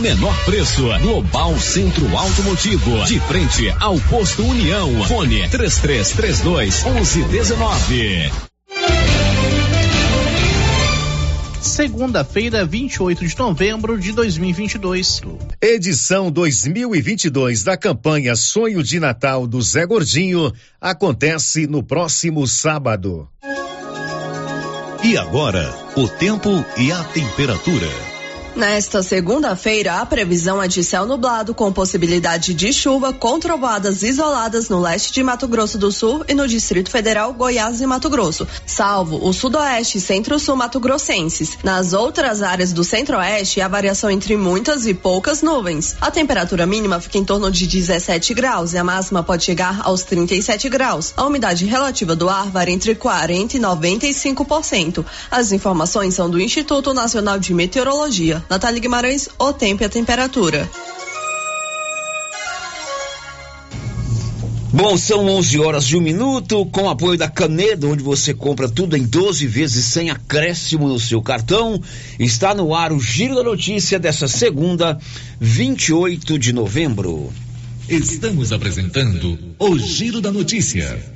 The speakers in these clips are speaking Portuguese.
Menor preço, Global Centro Automotivo, de frente ao posto União. Fone 3332 1119. Segunda-feira, 28 de novembro de 2022. Edição 2022 da campanha Sonho de Natal do Zé Gordinho acontece no próximo sábado. E agora, o tempo e a temperatura. Nesta segunda-feira, a previsão é de céu nublado com possibilidade de chuva com trovoadas isoladas no leste de Mato Grosso do Sul e no Distrito Federal, Goiás e Mato Grosso, salvo o sudoeste e centro-sul mato-grossenses. Nas outras áreas do centro-oeste, há variação entre muitas e poucas nuvens. A temperatura mínima fica em torno de 17 graus e a máxima pode chegar aos 37 graus. A umidade relativa do ar varia entre 40 e 95%. As informações são do Instituto Nacional de Meteorologia. Natália Guimarães, o tempo e a temperatura. Bom, são 11 horas de um minuto, com apoio da Canedo, onde você compra tudo em 12 vezes sem acréscimo no seu cartão. Está no ar o Giro da Notícia dessa segunda, 28 de novembro. Estamos apresentando o Giro da Notícia.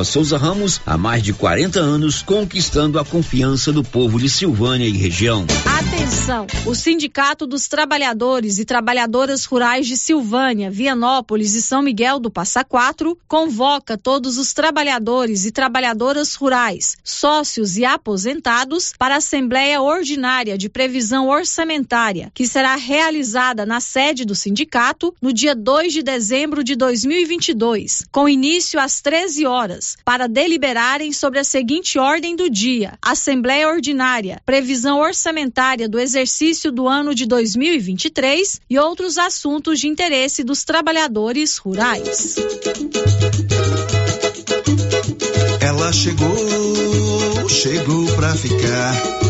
Nova Souza Ramos, há mais de 40 anos, conquistando a confiança do povo de Silvânia e região. Atenção! O Sindicato dos Trabalhadores e Trabalhadoras Rurais de Silvânia, Vianópolis e São Miguel do Passa Quatro convoca todos os trabalhadores e trabalhadoras rurais, sócios e aposentados para a Assembleia Ordinária de Previsão Orçamentária, que será realizada na sede do sindicato no dia 2 de dezembro de 2022, com início às 13 horas Para deliberarem sobre a seguinte ordem do dia: Assembleia Ordinária, previsão orçamentária do exercício do ano de 2023 e outros assuntos de interesse dos trabalhadores rurais. Ela chegou, chegou pra ficar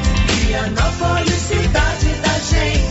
Vianópolis, cidade da gente.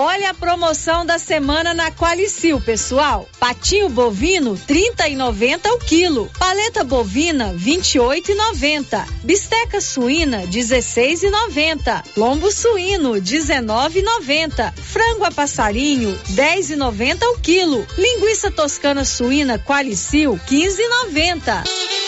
Olha a promoção da semana na Qualicil, pessoal. Patinho bovino, 30,90 o quilo. Paleta bovina, 28,90. Bisteca suína, 16,90. Lombo suíno, 19,90. Frango a passarinho, 10,90 o quilo. Linguiça toscana suína Qualicil, 15,90.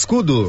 Cascudo.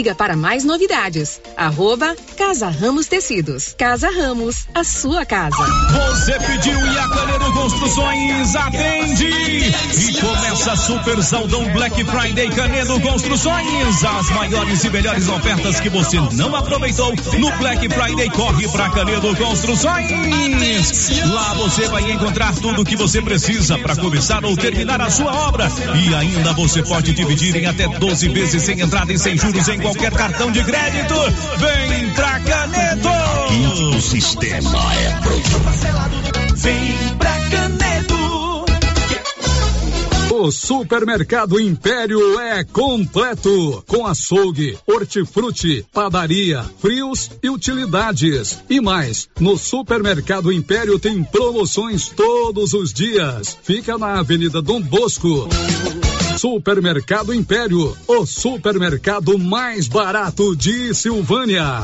Siga para mais novidades. Arroba Casa Ramos Tecidos. Casa Ramos, a sua casa. Você pediu e a Canedo Construções atende. E começa Super Saldão Black Friday Canedo Construções. As maiores e melhores ofertas que você não aproveitou no Black Friday. Corre para Canedo Construções. Lá você vai encontrar tudo o que você precisa para começar ou terminar a sua obra. E ainda você pode dividir em até 12 vezes sem entrada e sem juros em qualquer cartão de crédito. Vem pra Canedo! O sistema é pronto. Vem pra Canedo! O Supermercado Império é completo, com açougue, hortifruti, padaria, frios e utilidades. E mais, no Supermercado Império tem promoções todos os dias. Fica na Avenida Dom Bosco. Supermercado Império, o supermercado mais barato de Silvânia.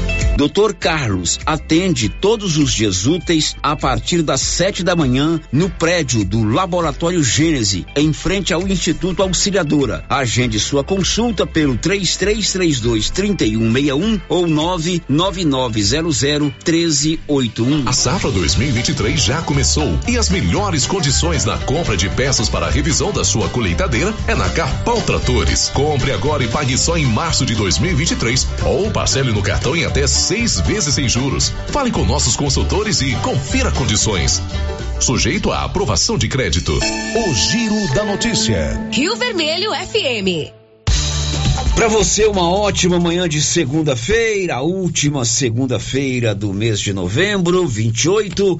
Dr. Carlos atende todos os dias úteis a partir das sete da manhã no prédio do Laboratório Gênese, em frente ao Instituto Auxiliadora. Agende sua consulta pelo 3332 3161 ou 99900 1381. A safra 2023 já começou e as melhores condições na compra de peças para a revisão da sua colheitadeira é na Carpal Tratores. Compre agora e pague só em março de 2023 ou parcele no cartão em até seis vezes sem juros. Fale com nossos consultores e confira condições. Sujeito à aprovação de crédito. O Giro da Notícia. Rio Vermelho FM. Para você, uma ótima manhã de segunda-feira, a última segunda-feira do mês de novembro, 28.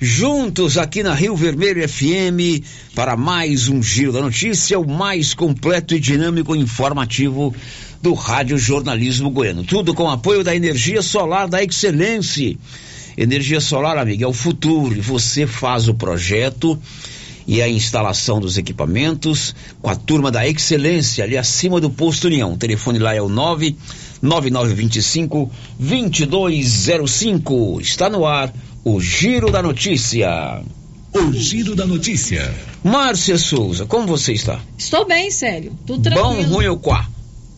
Juntos aqui na Rio Vermelho FM para mais um Giro da Notícia, o mais completo e dinâmico e informativo do Rádio Jornalismo Goiano. Tudo com apoio da energia solar da Excelência. Energia solar, amiga, é o futuro. E você faz o projeto e a instalação dos equipamentos com a turma da Excelência ali acima do posto União. O telefone lá é o 9 9925 2205. Está no ar o Giro da Notícia. O Giro da Notícia. Márcia Souza, como você está? Estou bem, sério. Tudo tranquilo. Bom, ruim ou quá?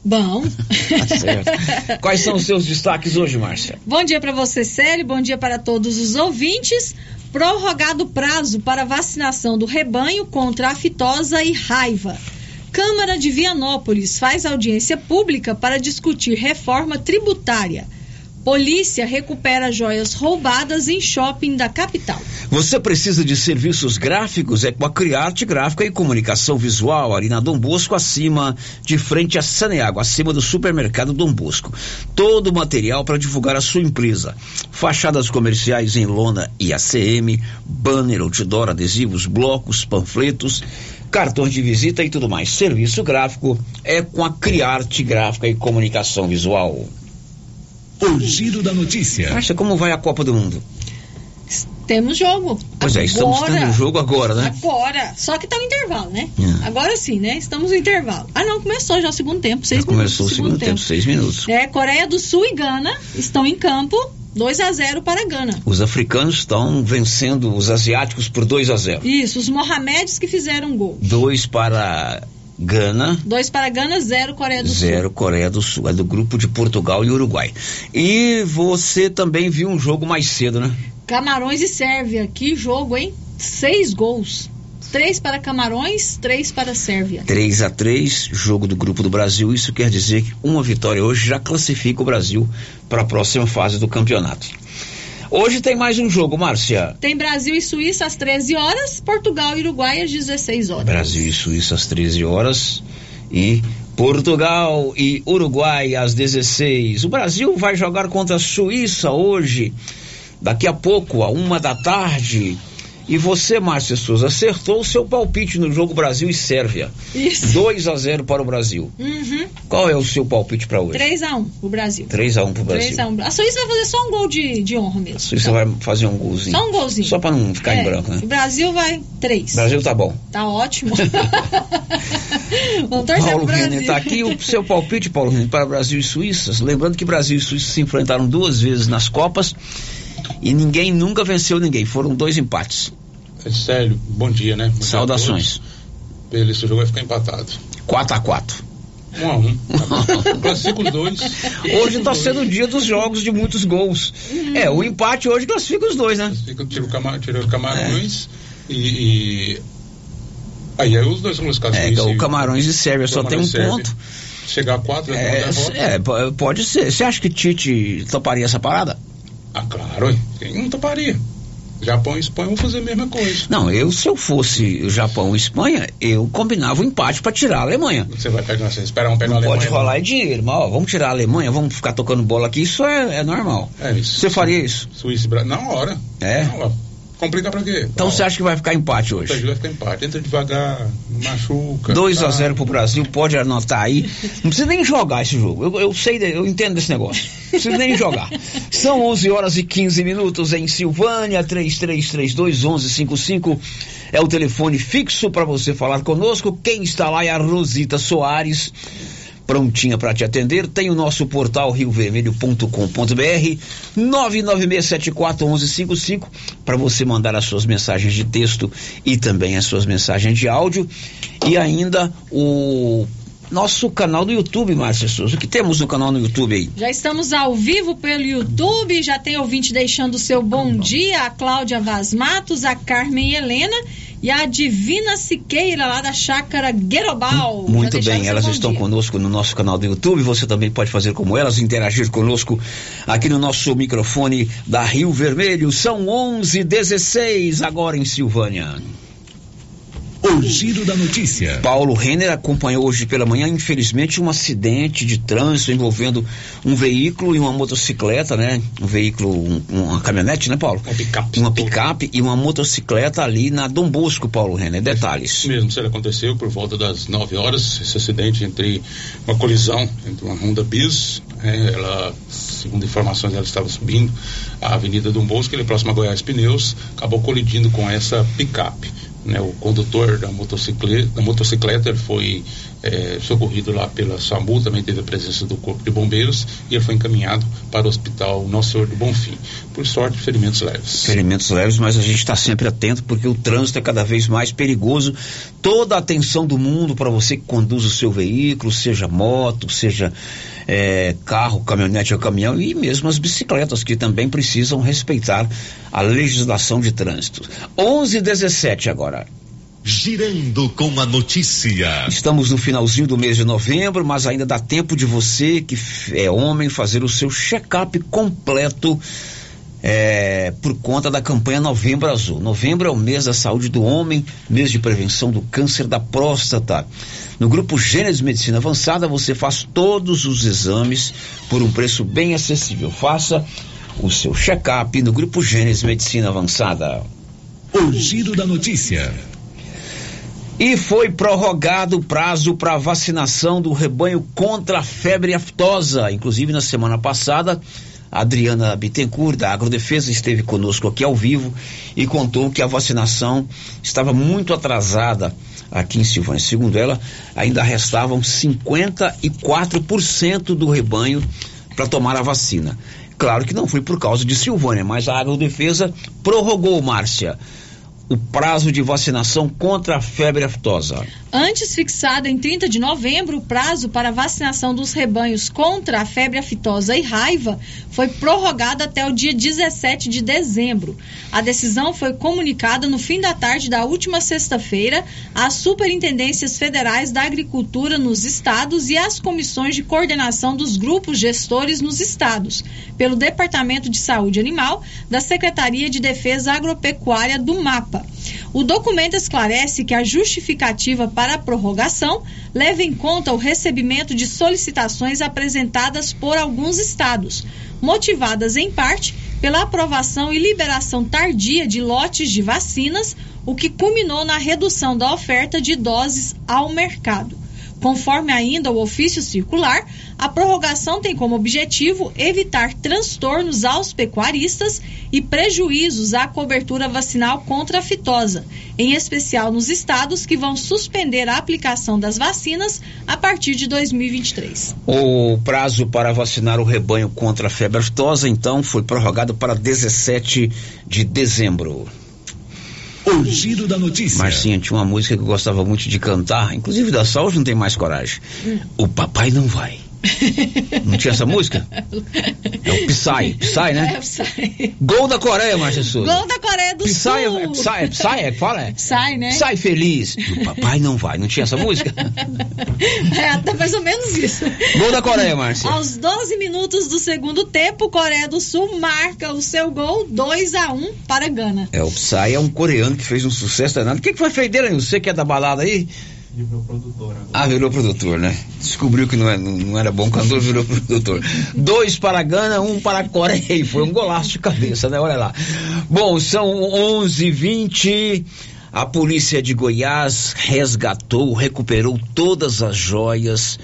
Bom. Tá certo. Quais são os seus destaques hoje, Márcia? Bom dia para você, Célio. Bom dia para todos os ouvintes. Prorrogado prazo para vacinação do rebanho contra a fitosa e raiva. Câmara de Vianópolis faz audiência pública para discutir reforma tributária. Polícia recupera joias roubadas em shopping da capital. Você precisa de serviços gráficos? É com a Criarte Gráfica e Comunicação Visual, ali na Dom Bosco, acima, de frente a Saneago, acima do supermercado Dom Bosco. Todo o material para divulgar a sua empresa. Fachadas comerciais em lona e ACM, banner, outdoor, adesivos, blocos, panfletos, cartões de visita e tudo mais. Serviço gráfico é com a Criarte Gráfica e Comunicação Visual. O Giro da Notícia. Acha como vai a Copa do Mundo? Temos jogo. Pois é, estamos Agora. tendo jogo agora, né? Agora. Só que tá no intervalo, né? É. Agora sim, né? Estamos no intervalo. Ah, não, começou já o segundo tempo. Seis Já começou o minutos, segundo tempo, seis minutos. É, Coreia do Sul e Gana estão em campo. 2 a 0 para Gana. Os africanos estão vencendo os asiáticos por 2 a 0. Isso, os Mohamedes que fizeram um gol. Dois para Gana, 2 para Gana, 0 Coreia do Sul. zero Coreia do Sul. É do grupo de Portugal e Uruguai. E você também viu um jogo mais cedo, né? Camarões e Sérvia. Que jogo, hein? Seis gols. Três para Camarões, três para Sérvia. 3 a 3 jogo do grupo do Brasil. Isso quer dizer que uma vitória hoje já classifica o Brasil para a próxima fase do campeonato. Hoje tem mais um jogo, Márcia. Tem Brasil e Suíça às 13 horas, Portugal e Uruguai às 16 horas. Brasil e Suíça às 13 horas e Portugal e Uruguai às 16. O Brasil vai jogar contra a Suíça hoje, daqui a pouco, a uma da tarde. E você, Márcia Souza, acertou o seu palpite no jogo Brasil e Sérvia. Isso. 2 a 0 para o Brasil. Uhum. Qual é o seu palpite para hoje? 3 a 1 o Brasil. 3 a 1 para o Brasil. 3 a 1 A Suíça vai fazer só um gol de, de honra mesmo. A Suíça vai fazer um golzinho. Só um golzinho. Só para não ficar É, em branco, né? O Brasil vai 3. Brasil tá bom. Tá ótimo. Vamos torcer Paulo Brasil. Renner tá aqui. O seu palpite, Paulo Renner, para Brasil e Suíça. Lembrando que Brasil e Suíça se enfrentaram duas vezes nas Copas e ninguém nunca venceu ninguém. Foram dois empates. Célio, bom dia, né? Bom dia Saudações. todos. Esse jogo vai ficar empatado. 4 a 4 Um a um. Tá bom. Classifica os dois. Hoje tá sendo o dia dos jogos de muitos gols. É, o empate hoje classifica os dois, né? Fica, tira o, Cama, tira o Camarões e, e- Aí, aí os dois são classificados. É, o Camarões e Sérvia só tem um Sérvia. ponto. Chegar a quatro, é, É, é, pode ser. Você acha que Tite toparia essa parada? Ah, claro, quem não toparia? Japão e Espanha vão fazer a mesma coisa. Não, eu, se eu fosse o Japão e Espanha, eu combinava o empate para tirar a Alemanha. Você vai pegar, você esperar um pegar Não a Alemanha. pode rolar é dinheiro, mas ó, vamos tirar a Alemanha, vamos ficar tocando bola aqui, isso é, é normal. É isso. Você faria isso? Suíça e Brasil. Na hora. É? Na hora. Complica pra quê? Então você acha que vai ficar empate hoje? Vai ficar empate. Entra devagar, machuca. 2 a tá. 0 pro Brasil, pode anotar aí. Não precisa nem jogar esse jogo. Eu, eu sei, eu entendo desse negócio. Não precisa nem jogar. São 11 horas e 15 minutos em Silvânia, 3332 1155 é o telefone fixo para você falar conosco. Quem está lá é a Rosita Soares. Prontinha para te atender. Tem o nosso portal riovermelho.com.br 996741155 para você mandar as suas mensagens de texto e também as suas mensagens de áudio. E ainda o nosso canal do YouTube, Márcia Souza. O que temos no canal no YouTube aí? Já estamos ao vivo pelo YouTube, já tem ouvinte deixando o seu bom dia, a Cláudia Vaz Matos, a Carmen Helena e a Divina Siqueira, lá da Chácara Guerobal. Já Muito bem, elas estão conosco no nosso canal do YouTube. Você também pode fazer como elas, interagir conosco aqui no nosso microfone da Rio Vermelho. São 11:16 agora em Silvânia. O giro da notícia. Paulo Renner acompanhou hoje pela manhã, infelizmente, um acidente de trânsito envolvendo um veículo e uma motocicleta, né? Um veículo, um- uma caminhonete, né, Paulo? Uma picape. Uma picape e uma motocicleta ali na Dom Bosco, Paulo Renner. Detalhes. Isso mesmo, isso aconteceu por volta das 9 horas, esse acidente entre uma colisão entre uma Honda Bis, é, ela, segundo informações, ela estava subindo a Avenida Dom Bosco, ele próximo a Goiás Pneus, acabou colidindo com essa picape. Né, o condutor da motocicleta, da motocicleta ele foi é, socorrido lá pela SAMU, também teve a presença do Corpo de Bombeiros e ele foi encaminhado para o Hospital Nosso Senhor do Bonfim. Por sorte, ferimentos leves. Ferimentos leves, mas a gente está sempre atento porque o trânsito é cada vez mais perigoso. Toda a atenção do mundo para você que conduz o seu veículo, seja moto, seja é, carro, caminhonete ou caminhão, e mesmo as bicicletas que também precisam respeitar a legislação de trânsito. 11 h 17 agora. Girando com a notícia. Estamos no finalzinho do mês de novembro, mas ainda dá tempo de você, que é homem, fazer o seu check-up completo é, por conta da campanha Novembro Azul. Novembro é o mês da saúde do homem, mês de prevenção do câncer da próstata. No grupo Gênesis Medicina Avançada, você faz todos os exames por um preço bem acessível. Faça o seu check-up no grupo Gênesis Medicina Avançada. O giro da notícia. E foi prorrogado o prazo para vacinação do rebanho contra a febre aftosa. Inclusive, na semana passada, a Adriana Bittencourt, da Agrodefesa, esteve conosco aqui ao vivo e contou que a vacinação estava muito atrasada aqui em Silvânia. Segundo ela, ainda restavam 54% do rebanho para tomar a vacina. Claro que não foi por causa de Silvânia, mas a Agrodefesa prorrogou, Márcia, o prazo de vacinação contra a febre aftosa. Antes fixado em 30 de novembro, o prazo para vacinação dos rebanhos contra a febre aftosa e raiva foi prorrogado até o dia 17 de dezembro. A decisão foi comunicada no fim da tarde da última sexta-feira às superintendências federais da agricultura nos estados e às comissões de coordenação dos grupos gestores nos estados, pelo Departamento de Saúde Animal da Secretaria de Defesa Agropecuária do MAPA. O documento esclarece que a justificativa para a prorrogação leva em conta o recebimento de solicitações apresentadas por alguns estados, motivadas em parte pela aprovação e liberação tardia de lotes de vacinas, o que culminou na redução da oferta de doses ao mercado. Conforme ainda o ofício circular, a prorrogação tem como objetivo evitar transtornos aos pecuaristas e prejuízos à cobertura vacinal contra a fitosa, em especial nos estados que vão suspender a aplicação das vacinas a partir de 2023. O prazo para vacinar o rebanho contra a febre aftosa, então, foi prorrogado para 17 de dezembro. O giro da notícia. Marcinha, tinha uma música que eu gostava muito de cantar, inclusive da Sol, hoje não tem mais coragem. O papai não vai. Não tinha essa música? É o Psy, Psy, né? É, Psy. Gol da Coreia, Márcia Souza. Gol da Coreia do Psy é, Sul. é Psy, é Psy, é que fala? É? Sai, né? Sai feliz. E o papai não vai. Não tinha essa música? É, tá mais ou menos isso. Gol da Coreia, Márcia. Aos 12 minutos do segundo tempo, Coreia do Sul marca o seu gol 2 a 1 para Gana. É, o Psy é um coreano que fez um sucesso danado. O que, que foi feito dele? Você que é da balada aí? Virou produtor agora. Ah, virou produtor, né? Descobriu que não, é, não, era bom cantor, virou produtor. Dois para Gana, um para a Coreia. Foi um golaço de cabeça, né? Olha lá. Bom, são 11 h 20 A polícia de Goiás resgatou, recuperou todas as joias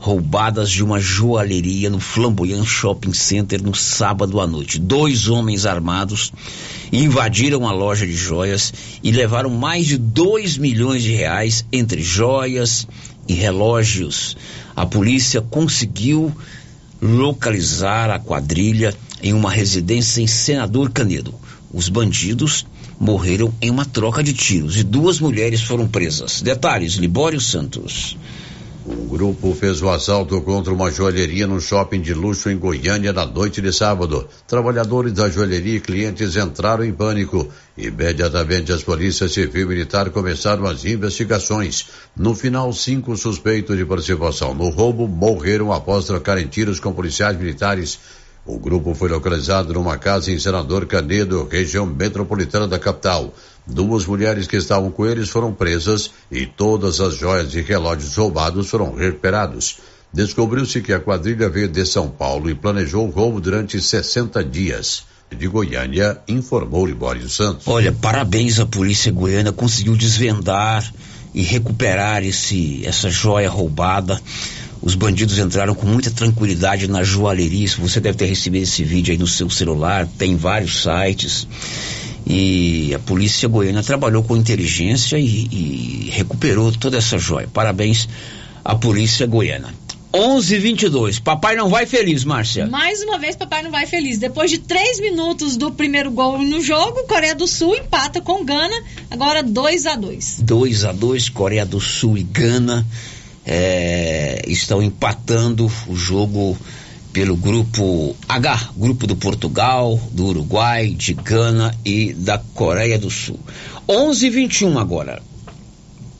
roubadas de uma joalheria no Flamboyant Shopping Center no sábado à noite. Dois homens armados invadiram a loja de joias e levaram mais de 2 milhões de reais entre joias e relógios. A polícia conseguiu localizar a quadrilha em uma residência em Senador Canedo. Os bandidos morreram em uma troca de tiros e duas mulheres foram presas. Detalhes, Libório Santos. Um grupo fez o assalto contra uma joalheria no shopping de luxo em Goiânia na noite de sábado. Trabalhadores da joalheria e clientes entraram em pânico. Imediatamente as polícias civil e militar começaram as investigações. No final, cinco suspeitos de participação no roubo morreram após trocarem tiros com policiais militares. O grupo foi localizado numa casa em Senador Canedo, região metropolitana da capital. Duas mulheres que estavam com eles foram presas e todas as joias e relógios roubados foram recuperados. Descobriu-se que a quadrilha veio de São Paulo e planejou o roubo durante 60 dias. De Goiânia, informou Libório Santos. Olha, parabéns à polícia goiana, conseguiu desvendar e recuperar esse, essa joia roubada. Os bandidos entraram com muita tranquilidade na joalheria. Você deve ter recebido esse vídeo aí no seu celular, tem vários sites. E a polícia goiana trabalhou com inteligência e, e recuperou toda essa joia. Parabéns à polícia goiana. 11:22. Papai não vai feliz, Márcia. Mais uma vez, papai não vai feliz. Depois de três minutos do primeiro gol no jogo, Coreia do Sul empata com Gana. Agora 2 a 2 2 a 2 Coreia do Sul e Gana é, estão empatando o jogo pelo grupo H, grupo do Portugal, do Uruguai, de Gana e da Coreia do Sul. 11:21 agora.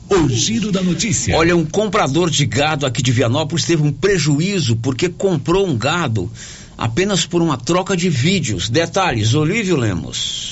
O giro da notícia. Olha, um comprador de gado aqui de Vianópolis teve um prejuízo porque comprou um gado apenas por uma troca de vídeos. Detalhes, Olívio Lemos.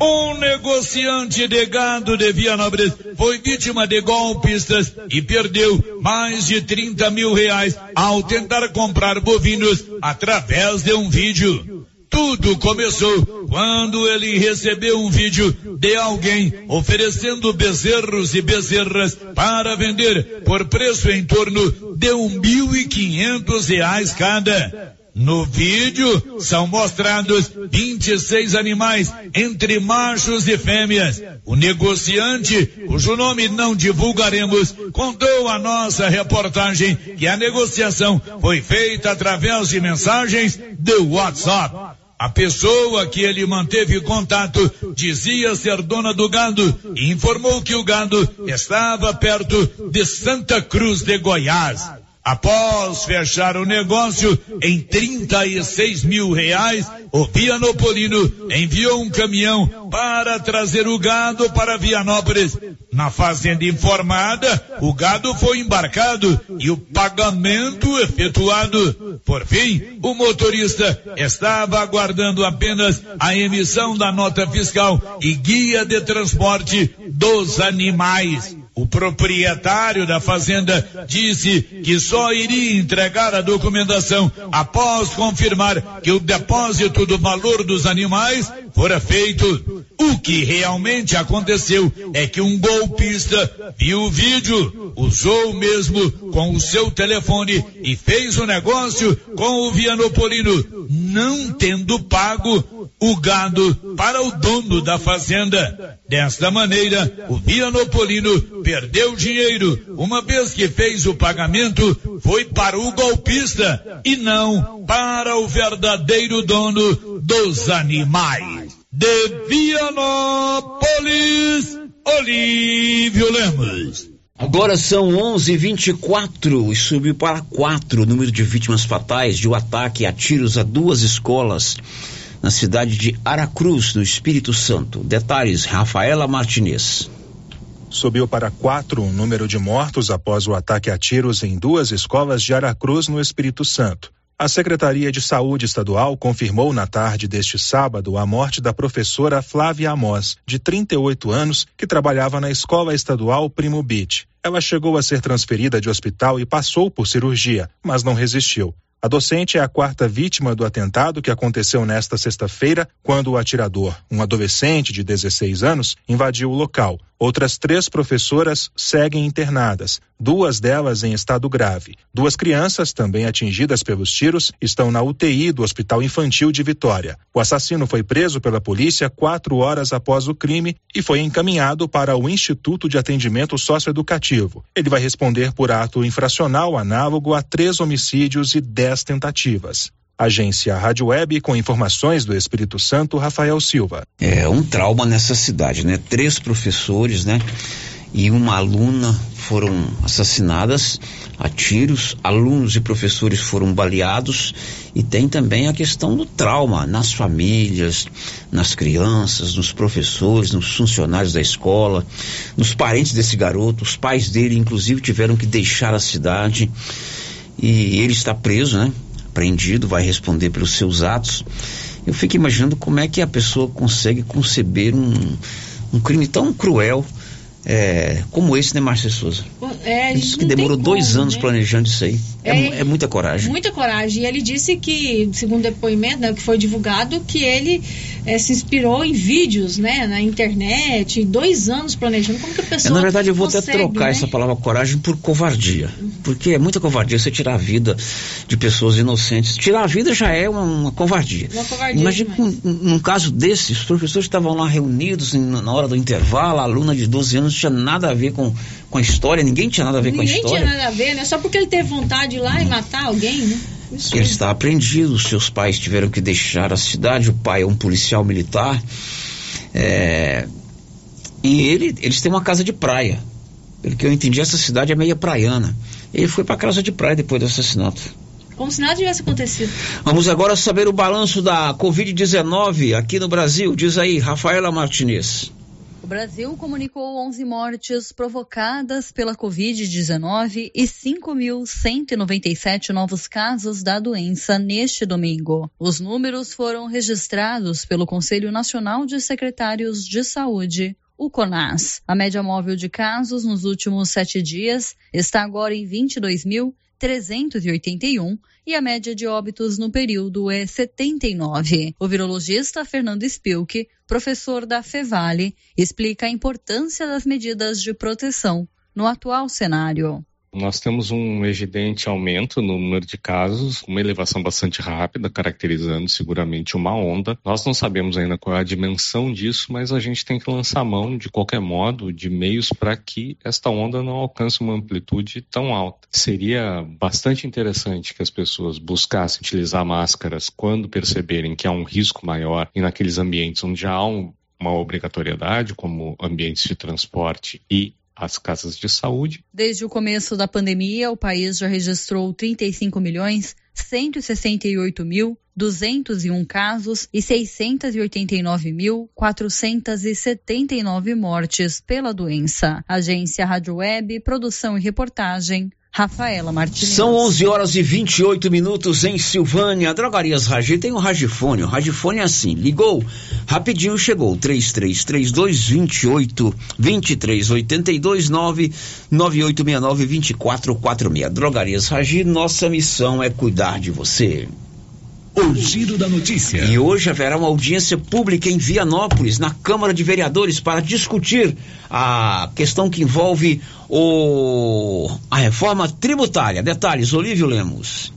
Um negociante de gado de Vianópolis foi vítima de golpistas e perdeu mais de 30 mil reais ao tentar comprar bovinos através de um vídeo. Tudo começou quando ele recebeu um vídeo de alguém oferecendo bezerros e bezerras para vender por preço em torno de um mil e quinhentos reais cada. No vídeo são mostrados 26 animais entre machos e fêmeas. O negociante, cujo nome não divulgaremos, contou a nossa reportagem que a negociação foi feita através de mensagens do WhatsApp. A pessoa que ele manteve contato dizia ser dona do gado e informou que o gado estava perto de Santa Cruz de Goiás. Após fechar o negócio em 36 mil reais, o Vianopolino enviou um caminhão para trazer o gado para Vianópolis. Na fazenda informada, o gado foi embarcado e o pagamento efetuado. Por fim, o motorista estava aguardando apenas a emissão da nota fiscal e guia de transporte dos animais. O proprietário da fazenda disse que só iria entregar a documentação após confirmar que o depósito do valor dos animais fora feito. O que realmente aconteceu é que um golpista viu o vídeo, usou mesmo com o seu telefone e fez o negócio com o Vianopolino, não tendo pago o gado para o dono da fazenda. Desta maneira, o Vianopolino perdeu dinheiro, uma vez que fez o pagamento, foi para o golpista e não para o verdadeiro dono dos animais. De Vianópolis, Olívio Lemos. Agora são 11:24 e subiu para 4 o número de vítimas fatais de um ataque a tiros a duas escolas na cidade de Aracruz, no Espírito Santo. Detalhes, Rafaela Martinez. Subiu para quatro o número de mortos após o ataque a tiros em duas escolas de Aracruz, no Espírito Santo. A Secretaria de Saúde Estadual confirmou na tarde deste sábado a morte da professora Flávia Amós, de 38 anos, que trabalhava na Escola Estadual Primo Beach. Ela chegou a ser transferida de hospital e passou por cirurgia, mas não resistiu. A docente é a quarta vítima do atentado que aconteceu nesta sexta-feira, quando o atirador, um adolescente de 16 anos, invadiu o local. Outras três professoras seguem internadas, duas delas em estado grave. Duas crianças, também atingidas pelos tiros, estão na UTI do Hospital Infantil de Vitória. O assassino foi preso pela polícia quatro horas após o crime e foi encaminhado para o Instituto de Atendimento Socioeducativo. Ele vai responder por ato infracional análogo a três homicídios e dez tentativas. Agência Rádio Web com informações do Espírito Santo, Rafael Silva. É um trauma nessa cidade, né? Três professores, né? E uma aluna foram assassinadas a tiros, alunos e professores foram baleados e tem também a questão do trauma nas famílias, nas crianças, nos professores, nos funcionários da escola, nos parentes desse garoto, os pais dele inclusive tiveram que deixar a cidade e ele está preso, né? Apreendido, vai responder pelos seus atos. Eu fico imaginando como é que a pessoa consegue conceber um, um crime tão cruel é, como esse, né, Márcia Souza? É, disse que demorou dois como, anos né? planejando isso aí. É, É, é muita coragem. Muita coragem. E ele disse que, segundo depoimento, né, que foi divulgado, que ele eh, se inspirou em vídeos, né, na internet, dois anos planejando. Como que a É, pessoa na verdade, eu vou até consegue, trocar né? essa palavra coragem por covardia. Porque é muita covardia você tirar a vida de pessoas inocentes. Tirar a vida já é uma, uma covardia. Uma covardia Imagina um, um- num caso desse, os professores estavam lá reunidos na hora do intervalo, a aluna de 12 anos não tinha nada a ver com, com a história, ninguém tinha nada a ver com a Ninguém história. tinha nada a ver, né? Só porque ele teve vontade de ir lá e matar alguém, né? Isso Ele está apreendido, seus pais tiveram que deixar a cidade, o pai é um policial militar. é, e ele, eles têm uma casa de praia. Pelo que eu entendi, essa cidade é meia praiana. Ele foi para casa de praia depois do assassinato. Como se nada tivesse acontecido. Vamos agora saber o balanço da Covid-19 aqui no Brasil. Diz aí, Rafaela Martinez. O Brasil comunicou 11 mortes provocadas pela Covid-19 e 5.197 novos casos da doença neste domingo. Os números foram registrados pelo Conselho Nacional de Secretários de Saúde. O CONAS. A média móvel de casos nos últimos sete dias está agora em 22.381 e a média de óbitos no período é 79. O virologista Fernando Spilk, professor da Fevale, explica a importância das medidas de proteção no atual cenário. Nós temos um evidente aumento no número de casos, uma elevação bastante rápida, caracterizando seguramente uma onda. Nós não sabemos ainda qual é a dimensão disso, mas a gente tem que lançar mão, de qualquer modo, de meios para que esta onda não alcance uma amplitude tão alta. Seria bastante interessante que as pessoas buscassem utilizar máscaras quando perceberem que há um risco maior e naqueles ambientes onde há um- uma obrigatoriedade, como ambientes de transporte e as casas de saúde. Desde o começo da pandemia, o país já registrou 35 milhões 168 mil 201 casos e 689.479 mortes pela doença. Agência Rádio Web, produção e reportagem, Rafaela Martins. São 11 horas e 28 minutos em Silvânia. Drogarias Ragi tem o Ragifone. O Ragifone é assim: ligou, rapidinho chegou. 3332 28 23 82 9 9869 2446. Drogarias Ragi, nossa missão é cuidar de você. O giro da notícia. E hoje haverá uma audiência pública em Vianópolis, na Câmara de Vereadores, para discutir a questão que envolve o, a reforma tributária. Detalhes, Olívio Lemos.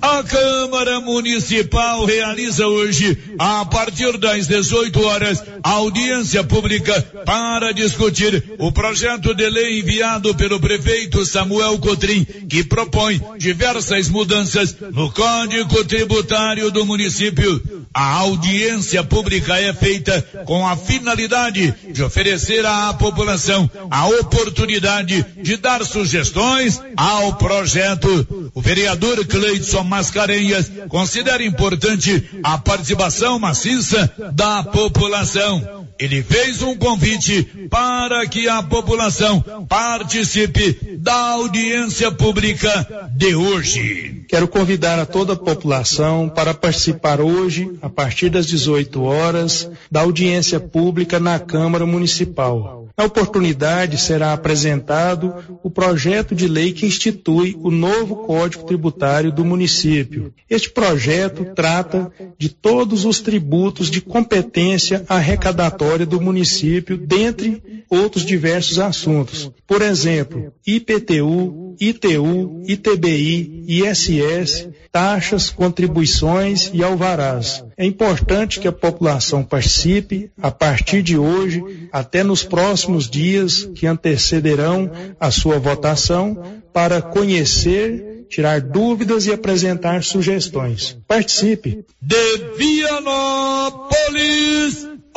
A Câmara Municipal realiza hoje, a partir das 18 horas, audiência pública para discutir o projeto de lei enviado pelo prefeito Samuel Cotrim, que propõe diversas mudanças no Código Tributário do município. A audiência pública é feita com a finalidade de oferecer à população a oportunidade de dar sugestões ao projeto. O vereador Cleidson Mascarenhas considera importante a participação maciça da população. Ele fez um convite para que a população participe da audiência pública de hoje. Quero convidar a toda a população para participar hoje, a partir das 18 horas, da audiência pública na Câmara Municipal. Na oportunidade será apresentado o projeto de lei que institui o novo Código Tributário do município. Este projeto trata de todos os tributos de competência arrecadatória do município, dentre outros diversos assuntos. Por exemplo, IPTU, ITU, ITBI, ISS, taxas, contribuições e alvarás. É importante que a população participe a partir de hoje até nos próximos dias que antecederão a sua votação para conhecer, tirar dúvidas e apresentar sugestões. Participe. De Vianópolis,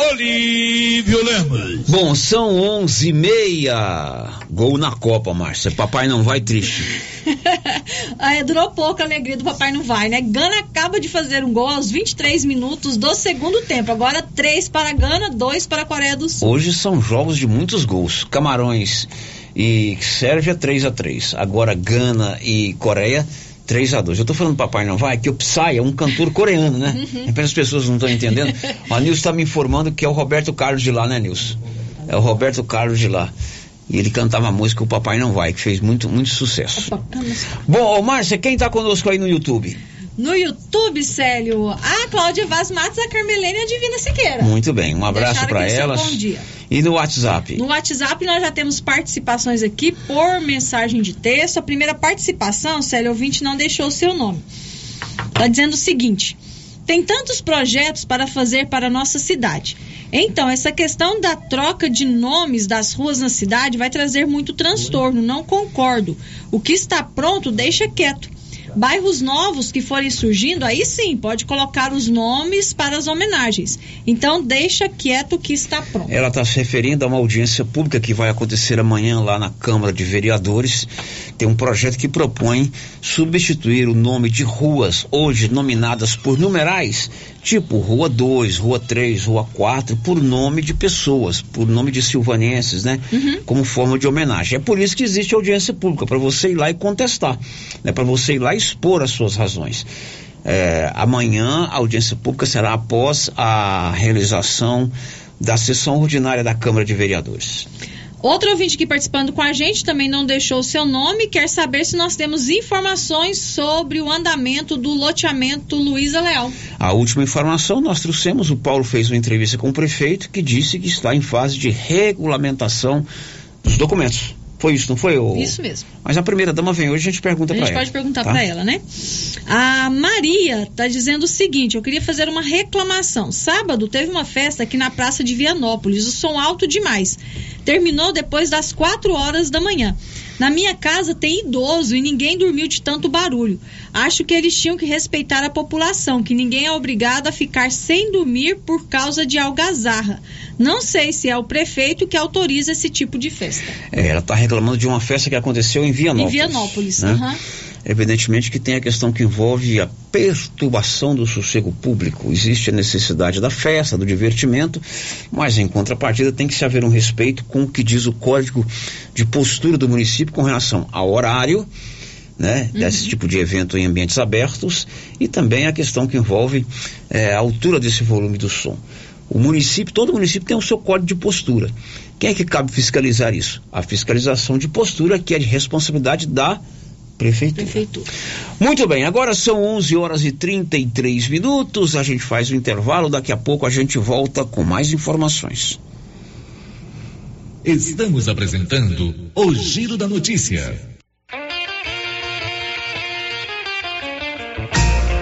Olívio Lemos. Bom, são onze e meia. Gol na Copa, Márcia. Papai não vai triste. Aí, durou pouco a alegria do papai não vai, né? Gana acaba de fazer um gol aos 23 minutos do segundo tempo. Agora três para Gana, dois para a Coreia do Sul. Hoje são jogos de muitos gols. Camarões e Sérvia 3 a 3 Agora Gana e Coreia 3 a 2 Eu tô falando papai não vai, que o Psy é um cantor coreano, né? Uhum. É as pessoas não estão entendendo. O Nilson está me informando que é o Roberto Carlos de lá, né, Nilson? É o Roberto Carlos de lá. E ele cantava a música O Papai Não Vai, que fez muito, muito sucesso. Bom, ô Márcia, quem tá conosco aí no YouTube? No YouTube, Célio, a Cláudia Vaz Matos, a Carmelene e a Divina Siqueira. Muito bem, um abraço para elas. bom dia. E no WhatsApp? No WhatsApp nós já temos participações aqui por mensagem de texto. A primeira participação, Célio ouvinte, não deixou o seu nome. Está dizendo o seguinte: tem tantos projetos para fazer para a nossa cidade. Então, essa questão da troca de nomes das ruas na cidade vai trazer muito transtorno. Não concordo. O que está pronto, deixa quieto. Bairros novos que forem surgindo, aí sim, pode colocar os nomes para as homenagens. Então, deixa quieto que está pronto. Ela está se referindo a uma audiência pública que vai acontecer amanhã lá na Câmara de Vereadores. Tem um projeto que propõe substituir o nome de ruas hoje nominadas por numerais, tipo Rua 2, Rua 3, Rua 4, por nome de pessoas, por nome de silvanenses, né? Como forma de homenagem. É por isso que existe audiência pública, para você ir lá e contestar, né? Para você ir lá e expor as suas razões. É, amanhã a audiência pública será após a realização da sessão ordinária da Câmara de Vereadores. Outro ouvinte aqui participando com a gente também não deixou o seu nome, quer saber se nós temos informações sobre o andamento do loteamento Luísa Leal. A última informação nós trouxemos, o Paulo fez uma entrevista com o prefeito que disse que está em fase de regulamentação dos documentos. Foi isso, não foi? ô? Isso mesmo. Mas a primeira dama vem hoje, a gente pergunta A para gente ela. pode perguntar tá? para ela, né? A Maria tá dizendo o seguinte: eu queria fazer uma reclamação. Sábado teve uma festa aqui na Praça de Vianópolis, o som alto demais. Terminou depois das 4 horas da manhã. Na minha casa tem idoso e ninguém dormiu de tanto barulho. Acho que eles tinham que respeitar a população, que ninguém é obrigado a ficar sem dormir por causa de algazarra. Não sei se é o prefeito que autoriza esse tipo de festa. É, ela está reclamando de uma festa que aconteceu em Vianópolis. Em Vianópolis, né? aham. Evidentemente que tem a questão que envolve a perturbação do sossego público. Existe a necessidade da festa, do divertimento, mas em contrapartida tem que se haver um respeito com o que diz o código de postura do município com relação ao horário, né, desse tipo de evento em ambientes abertos e também a questão que envolve eh, a altura desse volume do som. O município, todo município tem o seu código de postura. Quem é que cabe fiscalizar isso? A fiscalização de postura, que é de responsabilidade da prefeitura. Muito bem, agora são 11 horas e 33 minutos. A gente faz o intervalo. Daqui a pouco a gente volta com mais informações. Estamos apresentando o Giro da Notícia.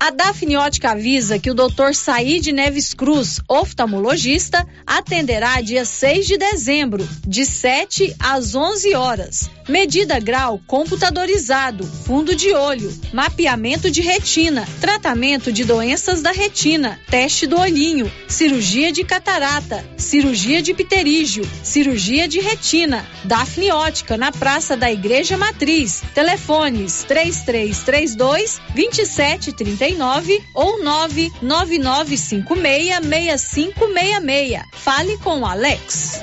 A Dafniótica avisa que o Dr. Said Neves Cruz, oftalmologista, atenderá dia 6 de dezembro, de 7 às 11 horas. Medida grau computadorizado, fundo de olho, mapeamento de retina, tratamento de doenças da retina, teste do olhinho, cirurgia de catarata, cirurgia de pterígio, cirurgia de retina. Dafniótica na Praça da Igreja Matriz. Telefones 3332 2739 ou 999566566. Fale com o Alex.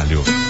trabalho.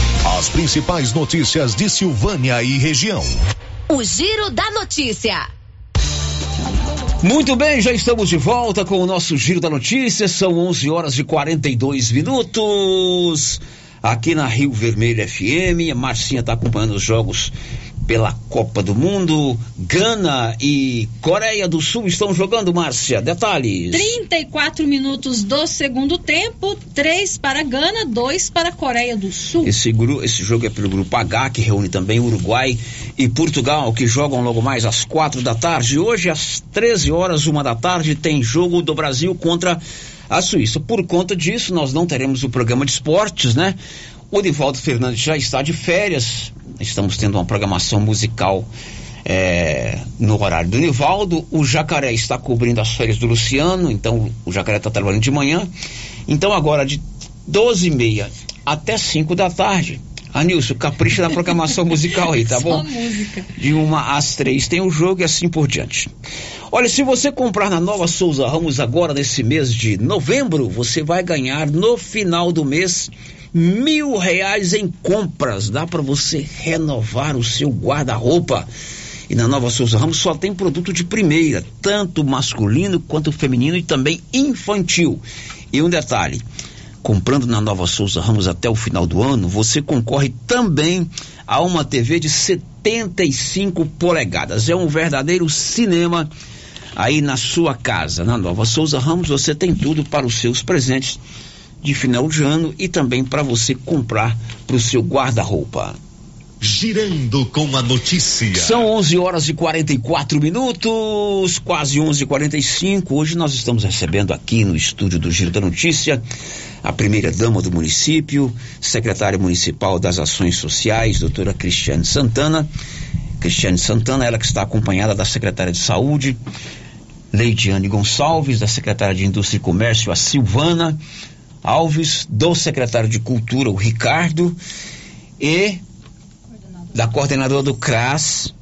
As principais notícias de Silvânia e região. O Giro da Notícia. Muito bem, já estamos de volta com o nosso Giro da Notícia. São 11 horas e 42 minutos. Aqui na Rio Vermelho FM. A Marcinha está acompanhando os jogos pela Copa do Mundo. Gana e Coreia do Sul estão jogando, Márcia. Detalhes. 34 minutos do segundo tempo, 3 para Gana, 2 para Coreia do Sul. Esse, gru, esse jogo é pelo grupo H, que reúne também Uruguai e Portugal, que jogam logo mais às quatro da tarde. Hoje, às 13 horas, uma da tarde, tem jogo do Brasil contra a Suíça. Por conta disso, nós não teremos o programa de esportes, né? O Divaldo Fernandes já está de férias. Estamos tendo uma programação musical é, no horário do Nivaldo. O Jacaré está cobrindo as férias do Luciano, então o Jacaré está trabalhando de manhã. Então agora de 12 e meia até 5 da tarde. Anilson, capricha na programação musical aí, tá Só bom? música. De uma às três tem o jogo e assim por diante. Olha, se você comprar na Nova Souza Ramos agora nesse mês de novembro, você vai ganhar no final do mês mil reais em compras. Dá para você renovar o seu guarda-roupa. E na Nova Souza Ramos só tem produto de primeira, tanto masculino quanto feminino e também infantil. E um detalhe, comprando na Nova Souza Ramos até o final do ano, você concorre também a uma TV de 75 polegadas. É um verdadeiro cinema aí na sua casa. Na Nova Souza Ramos você tem tudo para os seus presentes de final de ano e também para você comprar para o seu guarda-roupa. Girando com a notícia. São 11 horas e 44 minutos, quase 11 e 45 Hoje nós estamos recebendo aqui no estúdio do Giro da Notícia a primeira dama do município, secretária municipal das Ações Sociais, doutora Cristiane Santana. Cristiane Santana, ela que está acompanhada da secretária de Saúde, Leidiane Gonçalves, da secretária de Indústria e Comércio, a Silvana Alves, do secretário de Cultura, o Ricardo, e da coordenadora do CRAS,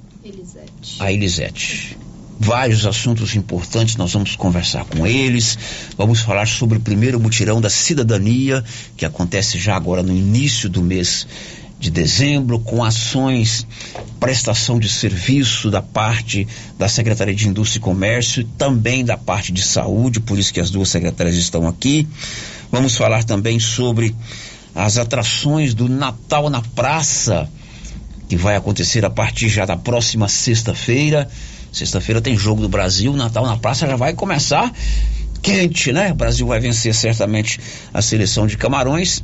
a Elisete. Vários assuntos importantes nós vamos conversar com eles. Vamos falar sobre o primeiro mutirão da cidadania, que acontece já agora no início do mês de dezembro, com ações, prestação de serviço da parte da Secretaria de Indústria e Comércio e também da parte de saúde, por isso que as duas secretárias estão aqui. Vamos falar também sobre as atrações do Natal na Praça, que vai acontecer a partir já da próxima sexta-feira. Sexta-feira tem jogo do Brasil, Natal na Praça já vai começar quente, né? O Brasil vai vencer certamente a seleção de Camarões.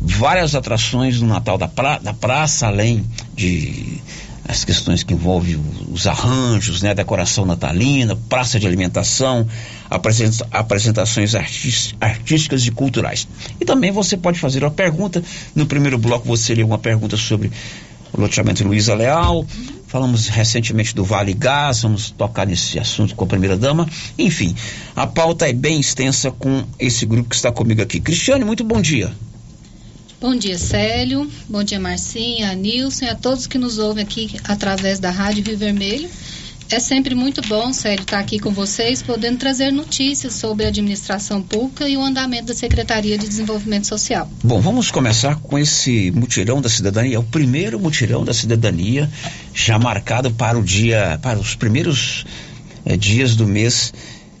Várias atrações do Natal da, pra, da Praça, além de as questões que envolvem os arranjos, né, a decoração natalina, praça de alimentação, apresenta, apresentações artísticas e culturais. E também você pode fazer uma pergunta. No primeiro bloco você leu uma pergunta sobre o loteamento Luiza Leal. Falamos recentemente do Vale Gás, vamos tocar nesse assunto com a primeira dama. Enfim, a pauta é bem extensa com esse grupo que está comigo aqui. Cristiane, muito bom dia. Bom dia, Célio. Bom dia, Marcinha, Nilson e a todos que nos ouvem aqui através da Rádio Rio Vermelho. É sempre muito bom, Célio, estar aqui com vocês, podendo trazer notícias sobre a administração pública e o andamento da Secretaria de Desenvolvimento Social. Bom, vamos começar com esse mutirão da cidadania. É o primeiro mutirão da cidadania, já marcado para o dia, para os primeiros eh, dias do mês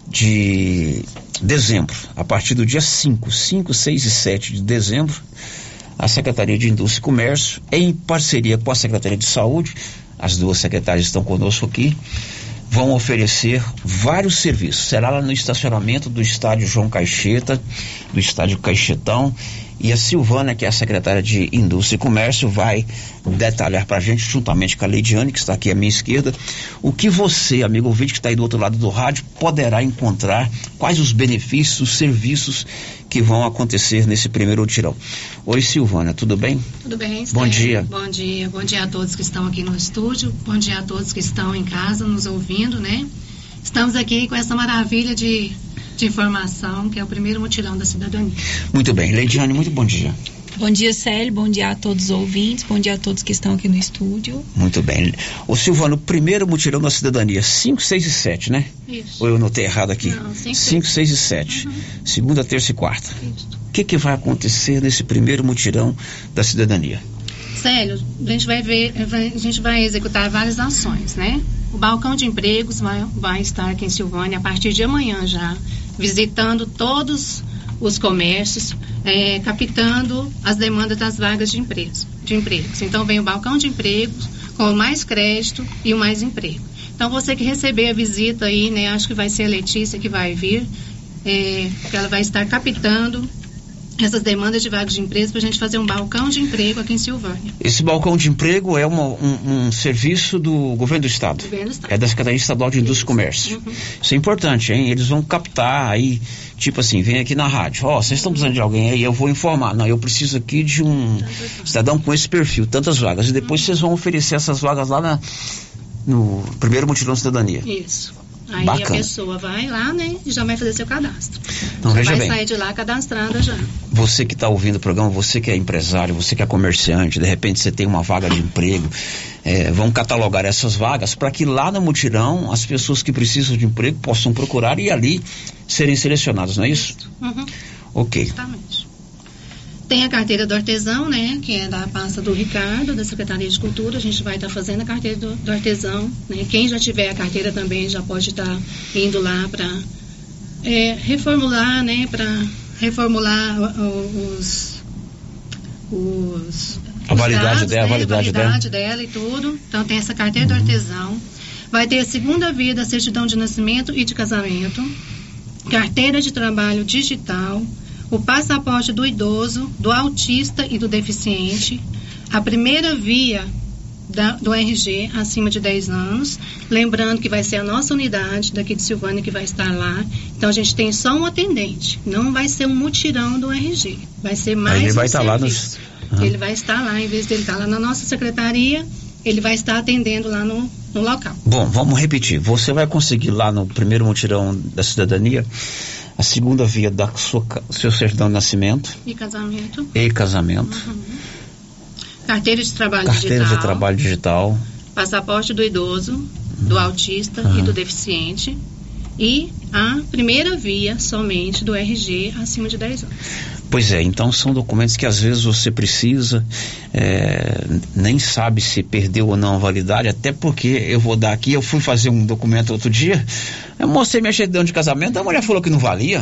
de dezembro. A partir do dia 5, 5, 6 e 7 de dezembro, a Secretaria de Indústria e Comércio, em parceria com a Secretaria de Saúde, as duas secretárias estão conosco aqui, vão oferecer vários serviços. Será lá no estacionamento do estádio João Caixeta, do estádio Caixetão, e a Silvana, que é a secretária de Indústria e Comércio, vai detalhar para a gente, juntamente com a Leidiane, que está aqui à minha esquerda, o que você, amigo ouvinte que está aí do outro lado do rádio, poderá encontrar, quais os benefícios, os serviços que vão acontecer nesse primeiro tirão. Oi, Silvana, tudo bem? Tudo bem, Bom Esther? dia. Bom dia. Bom dia a todos que estão aqui no estúdio. Bom dia a todos que estão em casa nos ouvindo, né? Estamos aqui com essa maravilha de, de informação, que é o primeiro mutirão da cidadania. Muito bem. Leidiane, muito bom dia. Bom dia, Célio. Bom dia a todos os ouvintes. Bom dia a todos que estão aqui no estúdio. Muito bem. O Silvano, primeiro mutirão da cidadania, 5, 6 e 7, né? Isso. Ou eu notei errado aqui? Não, cinco, 5, 6 e 7. Segunda, terça e quarta. O que, que vai acontecer nesse primeiro mutirão da cidadania? Célio, a gente vai ver, a gente vai executar várias ações, né? O balcão de empregos vai, vai estar aqui em Silvânia a partir de amanhã já, visitando todos os comércios, eh, captando as demandas das vagas de empregos, de empregos. Então vem o balcão de empregos com o mais crédito e o mais emprego. Então você que receber a visita aí, né? Acho que vai ser a Letícia que vai vir, eh, que ela vai estar captando essas demandas de vagas de emprego para a gente fazer um balcão de emprego aqui em Silvânia. Esse balcão de emprego é uma- um, um serviço do governo do estado. Governo do Estado. É da Secretaria Estadual de Indústria e Comércio. Uhum. Isso é importante, hein? Eles vão captar aí, tipo assim, vem aqui na rádio. Ó, vocês estão precisando de alguém aí, eu vou informar. Não, eu preciso aqui de um cidadão com esse perfil, tantas vagas. E depois vocês vão oferecer essas vagas lá na- no primeiro mutirão de cidadania. Isso. Aí Bacana. a pessoa vai lá, né, e já vai fazer seu cadastro. Então, já vai bem. sair de lá cadastrada já. Você que está ouvindo o programa, você que é empresário, você que é comerciante, de repente você tem uma vaga de emprego, é, vão catalogar essas vagas para que lá no mutirão as pessoas que precisam de emprego possam procurar e ali serem selecionadas, não é isso? Uhum. Ok. Exatamente. Tem a carteira do artesão, né, que é da pasta do Ricardo, da Secretaria de Cultura. A gente vai estar fazendo a carteira do, do artesão. Né? Quem já tiver a carteira também já pode estar indo lá para é, reformular, né, para reformular os, os A validade os dados, dela, a né, validade dela. validade dela e tudo. Então tem essa carteira do artesão. Vai ter a segunda via da certidão de nascimento e de casamento, carteira de trabalho digital, o passaporte do idoso, do autista e do deficiente, a primeira via da- do RG acima de 10 anos. Lembrando que vai ser a nossa unidade daqui de Silvânia que vai estar lá. Então a gente tem só um atendente. Não vai ser um mutirão do RG. Vai ser mais Aí ele um vai estar lá nos. Aham. Ele vai estar lá, em vez dele estar lá na nossa secretaria, ele vai estar atendendo lá no, no local. Bom, vamos repetir. Você vai conseguir lá no primeiro mutirão da cidadania a segunda via da sua, seu certidão de nascimento. E casamento, e casamento, carteira de trabalho carteira digital, de trabalho digital, passaporte do idoso, do autista Aham. e do deficiente. E a primeira via somente do RG acima de 10 anos. Pois é, então são documentos que às vezes você precisa, é, nem sabe se perdeu ou não a validade, até porque eu vou dar aqui, eu fui fazer um documento outro dia, eu mostrei minha certidão de casamento, a mulher falou que não valia.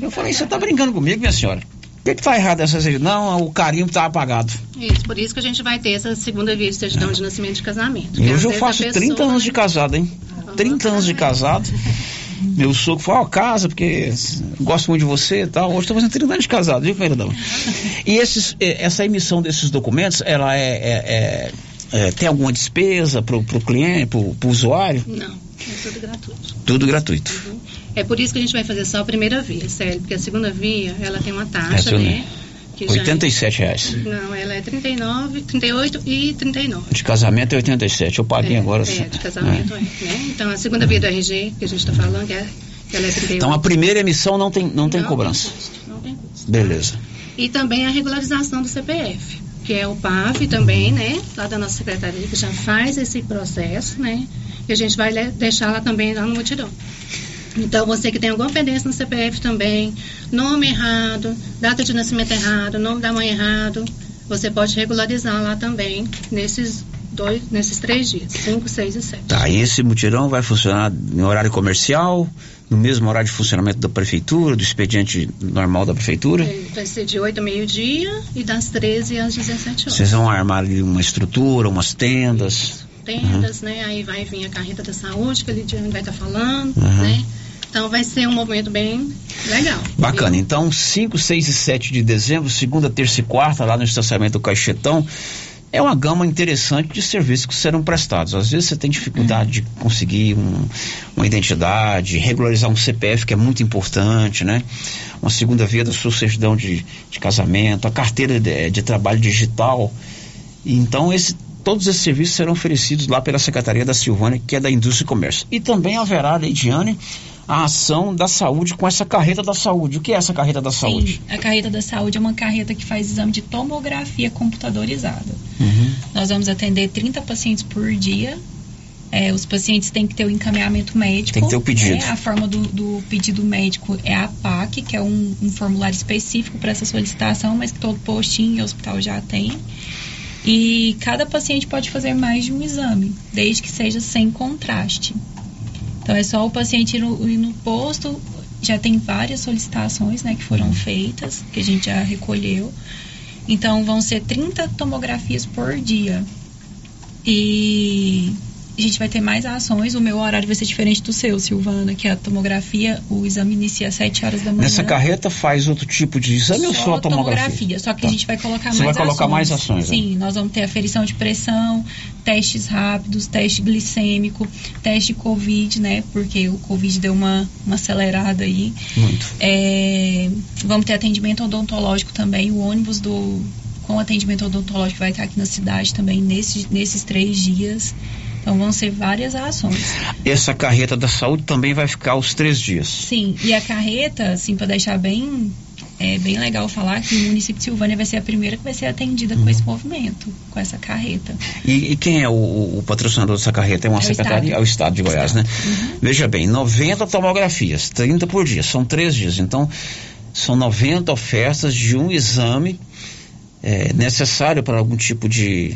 Eu falei, você tá brincando comigo, minha senhora? O que, que tá errado nessa certidão? Não, o carimbo tá apagado. Isso, por isso que a gente vai ter essa segunda via de certidão de nascimento de casamento. E às hoje eu faço pessoa- 30 anos de casado, hein? 30 anos de casado. Meu sogro falou, ó, casa, porque gosto muito de você e tal. Hoje estou fazendo 30 anos de casado, viu, Fernandão? E esses, eh, essa emissão desses documentos, ela é, é- é- é- tem alguma despesa pro, pro cliente, pro, pro usuário? Não, é tudo gratuito. Tudo gratuito. É por isso que a gente vai fazer só a primeira via, sério, porque a segunda via, ela tem uma taxa, eu né? Que já- 87 reais. Não, ela é 39, 38 e 39. De casamento é 87. Eu paguei é, agora. É, de casamento é. né? Então a segunda via do RG, que a gente está falando, que, é, que ela é 38. Então a primeira emissão não tem, não tem Não cobrança. Não tem custo. Beleza. E também a regularização do CPF, que é o PAF também, né? Lá da nossa secretaria, que já faz esse processo, né? E a gente vai deixar lá também, lá no mutirão. Então, você que tem alguma pendência no CPF também, nome errado, data de nascimento errado, nome da mãe errado, você pode regularizar lá também, nesses dois, nesses três dias, 5, 6 e 7. Tá, e esse mutirão vai funcionar em horário comercial, no mesmo horário de funcionamento da prefeitura, do expediente normal da prefeitura? Vai ser de 8 ao meio-dia e das 13 às 17 horas. Vocês vão armar ali uma estrutura, umas tendas? tendas, né? Aí vai vir a carreta da saúde, que a Lidiane vai estar falando, Uhum. né? Então vai ser um movimento bem legal. Bacana. Então, 5, 6 e 7 de dezembro, segunda, terça e quarta, lá no estacionamento do Caixetão. É uma gama interessante de serviços que serão prestados. Às vezes você tem dificuldade de conseguir um- uma identidade, regularizar um CPF, que é muito importante, né? Uma segunda via da sua certidão de, de casamento, a carteira de, de trabalho digital. Então, esse- todos esses serviços serão oferecidos lá pela Secretaria da Silvânia, que é da Indústria e Comércio. E também haverá, Leidiane, a ação da saúde com essa carreta da saúde. O que é essa carreta da saúde? Sim, a carreta da saúde é uma carreta que faz exame de tomografia computadorizada. Uhum. Nós vamos atender 30 pacientes por dia. É, os pacientes têm que ter o encaminhamento médico. Tem que ter o pedido. né? A forma do, do pedido médico é a PAC, que é um, um formulário específico para essa solicitação, mas que todo postinho e hospital já tem. E cada paciente pode fazer mais de um exame, desde que seja sem contraste. Então é só o paciente ir no, ir no posto, já tem várias solicitações né, que foram feitas, que a gente já recolheu. Então vão ser 30 tomografias por dia. E a gente vai ter mais ações. O meu horário vai ser diferente do seu, Silvana, que a tomografia, o exame inicia às 7 horas da manhã. Nessa carreta faz outro tipo de exame ou só a tomografia? Só que Tá. a gente vai colocar Você mais vai colocar mais ações, né? Sim, nós vamos ter aferição de pressão, testes rápidos, teste glicêmico, teste Covid, né? Porque o Covid deu uma, uma acelerada aí. Muito. É, vamos ter atendimento odontológico também. O ônibus do com atendimento odontológico vai estar aqui na cidade também nesses, nesses três dias. Então vão ser várias ações. Essa carreta da saúde também vai ficar os três dias. Sim, e a carreta, assim, para deixar bem, é bem legal falar que o município de Silvânia vai ser a primeira que vai ser atendida com esse movimento, com essa carreta. E, e quem é o, o patrocinador dessa carreta? É uma É o secretaria? Estado. É o Estado de Goiás, né? Veja bem, 90 tomografias, 30 por dia, são três dias. Então, São 90 ofertas de um exame é, necessário para algum tipo de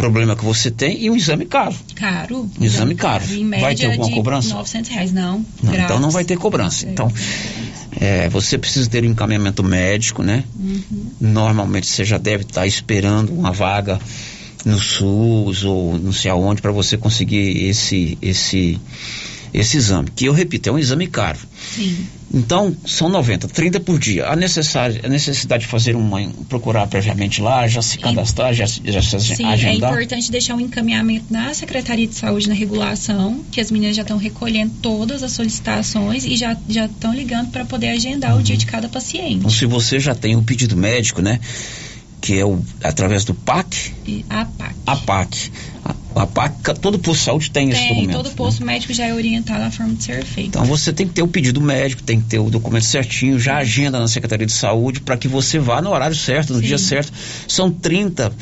problema que você tem e um exame caro. Caro. Um exame caro. Em média Vai ter alguma de cobrança? 900 reais, não. Não, então não vai ter cobrança. Então, é, você precisa ter um encaminhamento médico, né? Uhum. Normalmente você já deve estar esperando uma vaga no SUS ou não sei aonde para você conseguir esse esse esse exame, que eu repito, é um exame caro. Sim. Então, são 90, 30 por dia. A, necessária, a necessidade de fazer uma, procurar previamente lá, já se cadastrar, já, se- já se Sim, é agendar. importante deixar um encaminhamento na Secretaria de Saúde na regulação, que as meninas já estão recolhendo todas as solicitações e já já estão ligando para poder agendar o dia de cada paciente. Então, se você já tem o pedido médico, né? Que é o, através do PAC, E a PAC. a PAC. A, a PAC, todo posto de saúde tem, esse Tem, documento. todo posto médico já é orientado à forma de ser feito. Então você tem que ter o pedido médico, tem que ter o documento certinho, já agenda na Secretaria de Saúde para que você vá no horário certo, no Sim. dia certo. São 30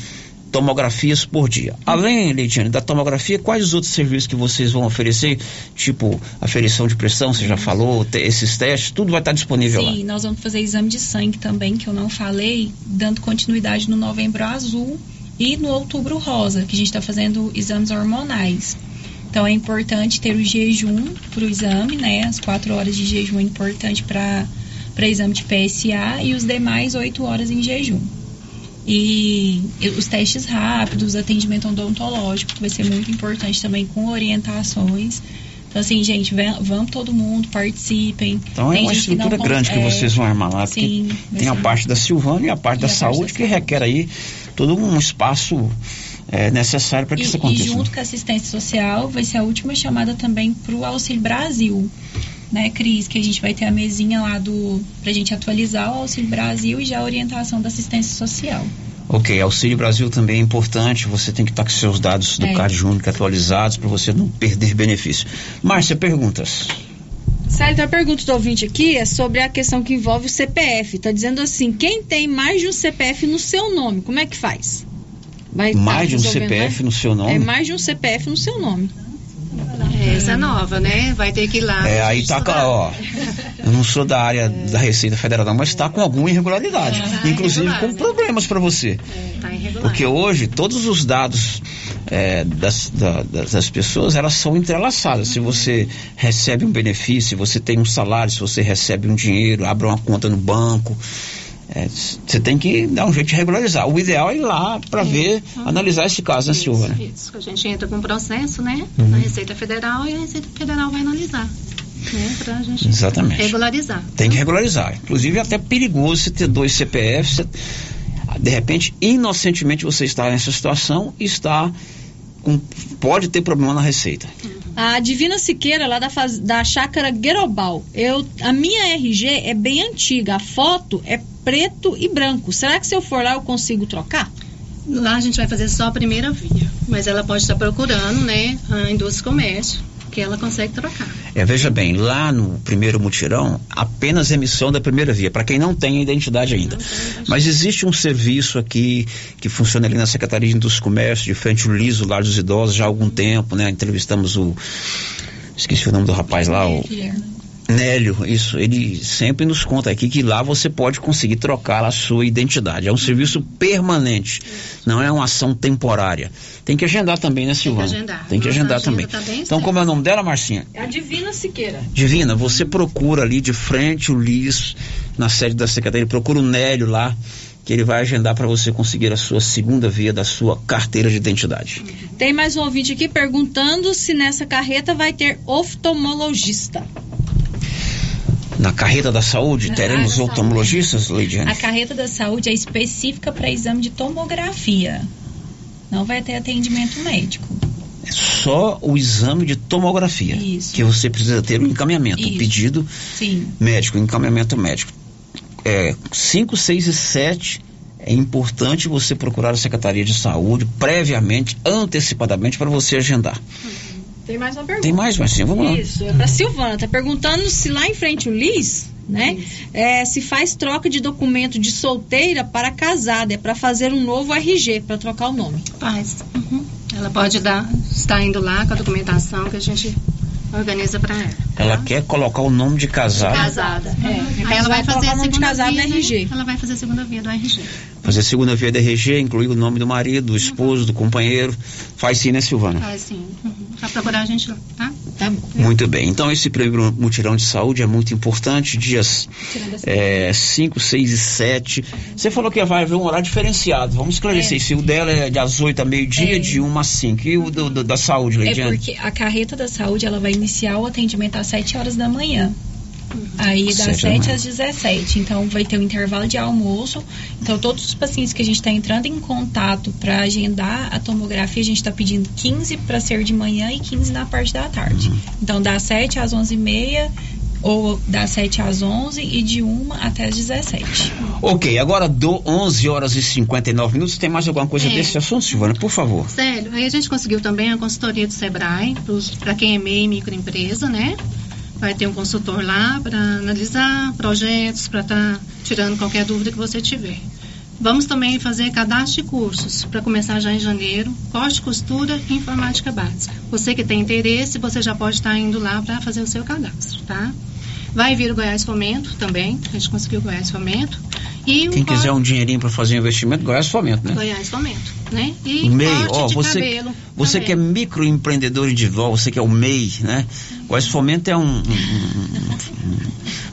tomografias por dia. Além, Leidiane, da tomografia, quais os outros serviços que vocês vão oferecer? Tipo, aferição de pressão, você já falou, esses testes, tudo vai estar disponível lá. Sim, nós vamos fazer exame de sangue também, que eu não falei, dando continuidade no novembro azul e no outubro rosa, que a gente está fazendo exames hormonais. Então é importante ter o jejum para o exame, né? As quatro horas de jejum é importante para exame de PSA e os demais oito horas em jejum. E os testes rápidos, atendimento odontológico, que vai ser muito importante também com orientações. Então, assim, gente, vamos todo mundo, participem. Então é Tem uma gente que estrutura grande que vocês vão armar lá, porque Sim, tem a parte da Silvânia e a parte da saúde que requer aí todo um espaço é, necessário para que e, isso e aconteça. junto com a assistência social, vai ser a última chamada também para o Auxílio Brasil. Né, Cris? Que a gente vai ter a mesinha lá do. pra gente atualizar o Auxílio Brasil e já a orientação da assistência social. Ok, Auxílio Brasil também é importante, você tem que estar com seus dados do É. Card Único atualizados para você não perder benefício. Márcia, perguntas. Célio, então a pergunta do ouvinte aqui é sobre a questão que envolve o CPF. Tá dizendo assim, quem tem mais de um CPF no seu nome, como é que faz? Vai tá Mais de um CPF né? no seu nome? É mais de um CPF no seu nome. É, essa é nova, né? Vai ter que ir lá. É, aí tá, ó, eu não sou da área da Receita Federal não, mas está com alguma irregularidade, inclusive com problemas para você. Tá irregular. Porque hoje todos os dados é, das, da- das, pessoas elas são entrelaçadas. Se você recebe um benefício, se você tem um salário, se você recebe um dinheiro, abre uma conta no banco. é, você tem que dar um jeito de regularizar. O ideal é ir lá para ver, analisar esse caso, né, Silvana? Isso, a gente entra com um processo, né? Uhum. Na Receita Federal e a Receita Federal vai analisar. Né? Pra gente Exatamente. regularizar. Tem que regularizar. Inclusive, é até perigoso você ter dois CPFs. de repente, inocentemente, você está nessa situação e está com, pode ter problema na receita. A Divina Siqueira, lá da, faz- da chácara Guerobal. Eu, a minha RG é bem antiga. A foto é preto e branco. Será que se eu for lá eu consigo trocar? Lá a gente vai fazer só a primeira via. Mas ela pode estar procurando, né? A indústria comércio, que ela consegue trocar. É, veja bem, lá no primeiro mutirão, apenas emissão da primeira via, para quem não tem identidade ainda. Mas existe um serviço aqui que funciona ali na Secretaria de Indústria e Comércio, de frente ao Liso, Lar dos Idosos, já há algum tempo, né? Entrevistamos o. Esqueci o nome do rapaz lá, o. Nélio, isso, ele sempre nos conta aqui que lá você pode conseguir trocar a sua identidade. É um serviço permanente, não é uma ação temporária. Tem que agendar também, né, Silvana? agendar. Tem que Nossa agendar agenda também. tá então, como é o nome dela, Marcinha? É a Divina Siqueira. Divina, você procura ali de frente o Liz, na sede da secretaria, procura o Nélio lá, que ele vai agendar para você conseguir a sua segunda via da sua carteira de identidade. Tem mais um ouvinte aqui perguntando se nessa carreta vai ter oftalmologista. Na carreta da saúde, Na teremos da oftalmologistas, Leidiane? A carreta da saúde é específica para exame de tomografia. Não vai ter atendimento médico. É só o exame de tomografia Isso. que você precisa ter o encaminhamento, o Isso. pedido Sim. médico, o encaminhamento médico. É, 5, 6 e 7 é importante você procurar a Secretaria de Saúde previamente, antecipadamente, para você agendar. Tem mais uma pergunta. Tem mais, Marcinha? Vamos lá. Isso, é pra Silvana. Tá perguntando se lá em frente o Liz, né? É, se faz troca de documento de solteira para casada. É para fazer um novo RG, para trocar o nome. Faz. Uhum. Ela pode dar, estar indo lá com a documentação que a gente organiza para ela. Ela quer colocar o nome de casado, Casada. É. Aí ela vai fazer a segunda casado via? RG. Ela vai fazer a segunda via do RG. fazer segunda via da RG, incluir o nome do marido, do esposo, do companheiro. Faz sim, né, Silvana? Faz sim. Uhum. Vai procurar a gente lá, tá? Tá bom. Muito bem. Então, esse primeiro mutirão de saúde é muito importante. Dias 5, 6 e 7. Você falou que vai haver um horário diferenciado. Vamos esclarecer. É. Se o dela é das 8 a meio-dia, É. de 1 a 5. E o do- do- da saúde, É Leidiane? porque a carreta da saúde ela vai iniciar o atendimento às 7 horas da manhã. Aí das Sete da 7 manhã. às 17. Então vai ter um intervalo de almoço. Então todos os pacientes que a gente está entrando em contato para agendar a tomografia, a gente está pedindo 15 para ser de manhã e 15 na parte da tarde. Uhum. Então das 7 às 11h30 ou das 7 às 11 e de 1 até as 17. Ok, agora do 11 horas e 59 minutos. Tem mais alguma coisa É. desse assunto, Silvana? Por favor. Sério, aí a gente conseguiu também a consultoria do Sebrae, para quem é MEI e microempresa, né? Vai ter um consultor lá para analisar projetos, para estar tirando qualquer dúvida que você tiver. Vamos também fazer cadastro de cursos para começar já em janeiro, corte, costura e informática básica. Você que tem interesse, você já pode estar indo lá para fazer o seu cadastro, tá? Vai vir o Goiás Fomento também, a gente conseguiu o Goiás Fomento. E Quem quiser um dinheirinho para fazer investimento, Goiás Fomento, né? Goiás Fomento, né? E MEI, ó, de você, cabelo você também. que é microempreendedor individual, você que é o MEI, né? Goiás Fomento é um, um,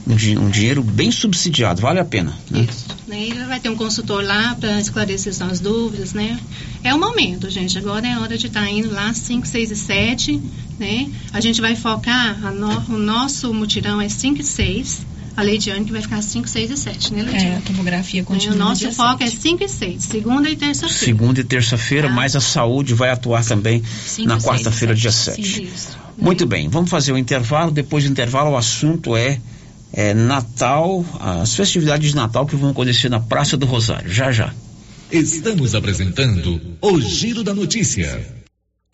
um, um di- dinheiro bem subsidiado, vale a pena. Né? né? E vai ter um consultor lá para esclarecer as dúvidas, né? É o momento, gente. Agora é hora de estar indo lá 5, 6 e 7, né? A gente vai focar, no- o nosso mutirão é 5 e 6. A Leidiane que vai ficar 5, 6 e 7, né, Leidiane? É, a tomografia E continua. o no nosso foco 7. é 5 e 6, segunda e terça-feira. Segunda e terça-feira, mas a saúde vai atuar também Cinco, na quarta-feira, dia sete. 7. Isso. Muito bem, vamos fazer o intervalo. Depois do intervalo, o assunto é, é Natal, as festividades de Natal que vão acontecer na Praça do Rosário. Já, já. Estamos apresentando o Giro da Notícia.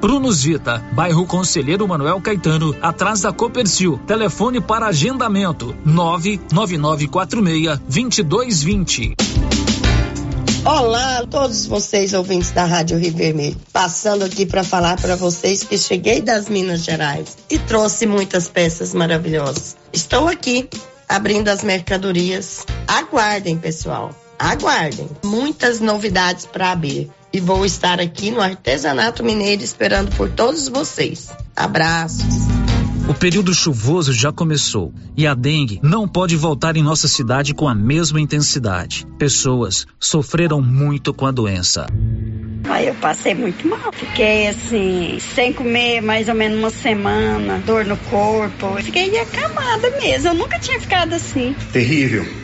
Prunus Vita, bairro Conselheiro Manuel Caetano, atrás da Copercil. Telefone para agendamento: 99946-2220. Olá a todos vocês ouvintes da Rádio Rio Vermelho. Passando aqui para falar para vocês que cheguei das Minas Gerais e trouxe muitas peças maravilhosas. Estou aqui abrindo as mercadorias. Aguardem, pessoal. Aguardem. Muitas novidades para abrir. E vou estar aqui no Artesanato Mineiro esperando por todos vocês. Abraços. O período chuvoso já começou e a dengue não pode voltar em nossa cidade com a mesma intensidade. Pessoas sofreram muito com a doença. Aí eu passei muito mal. Fiquei assim, sem comer mais ou menos uma semana, dor no corpo. Fiquei acamada mesmo. Eu nunca tinha ficado assim. Terrível.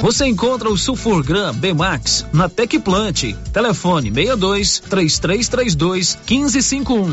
Você encontra o Sulfurgram B-Max na Tecplant. Telefone 62 3332 1551.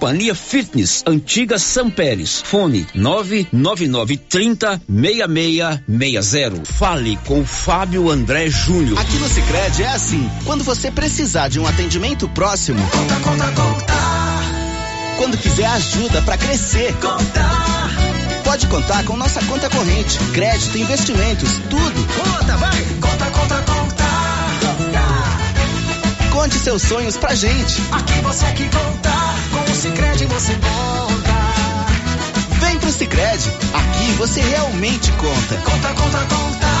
Fitness, antiga São Pérez. Fone 99930 6660. Fale com Fábio André Júnior. Aqui no Sicredi é assim. Quando você precisar de um atendimento próximo, conta, conta, conta. Quando quiser ajuda para crescer, conta. Pode contar com nossa conta corrente, crédito, investimentos, tudo. Conta, vai. Conta, conta, conta. Conte seus sonhos pra gente. Aqui você que conta. Cicred você conta. Vem pro Cicred. Aqui você realmente conta. Conta, conta, conta.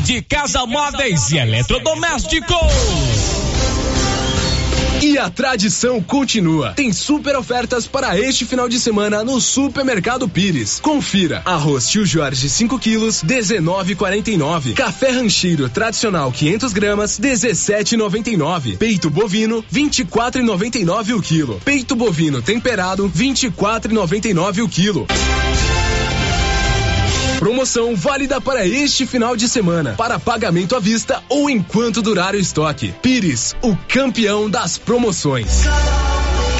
de casa móveis e eletrodomésticos. E a tradição continua. Tem super ofertas para este final de semana no Supermercado Pires. Confira: arroz Tio Jorge 5 quilos, 19,49. Café Rancheiro tradicional 500 gramas, 17,99. Peito bovino 24,99 o quilo. Peito bovino temperado 24,99 o quilo. Promoção válida para este final de semana, para pagamento à vista ou enquanto durar o estoque. Pires, o campeão das promoções.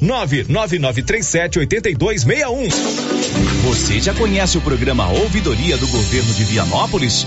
999378261. Você já conhece o programa Ouvidoria do Governo de Vianópolis?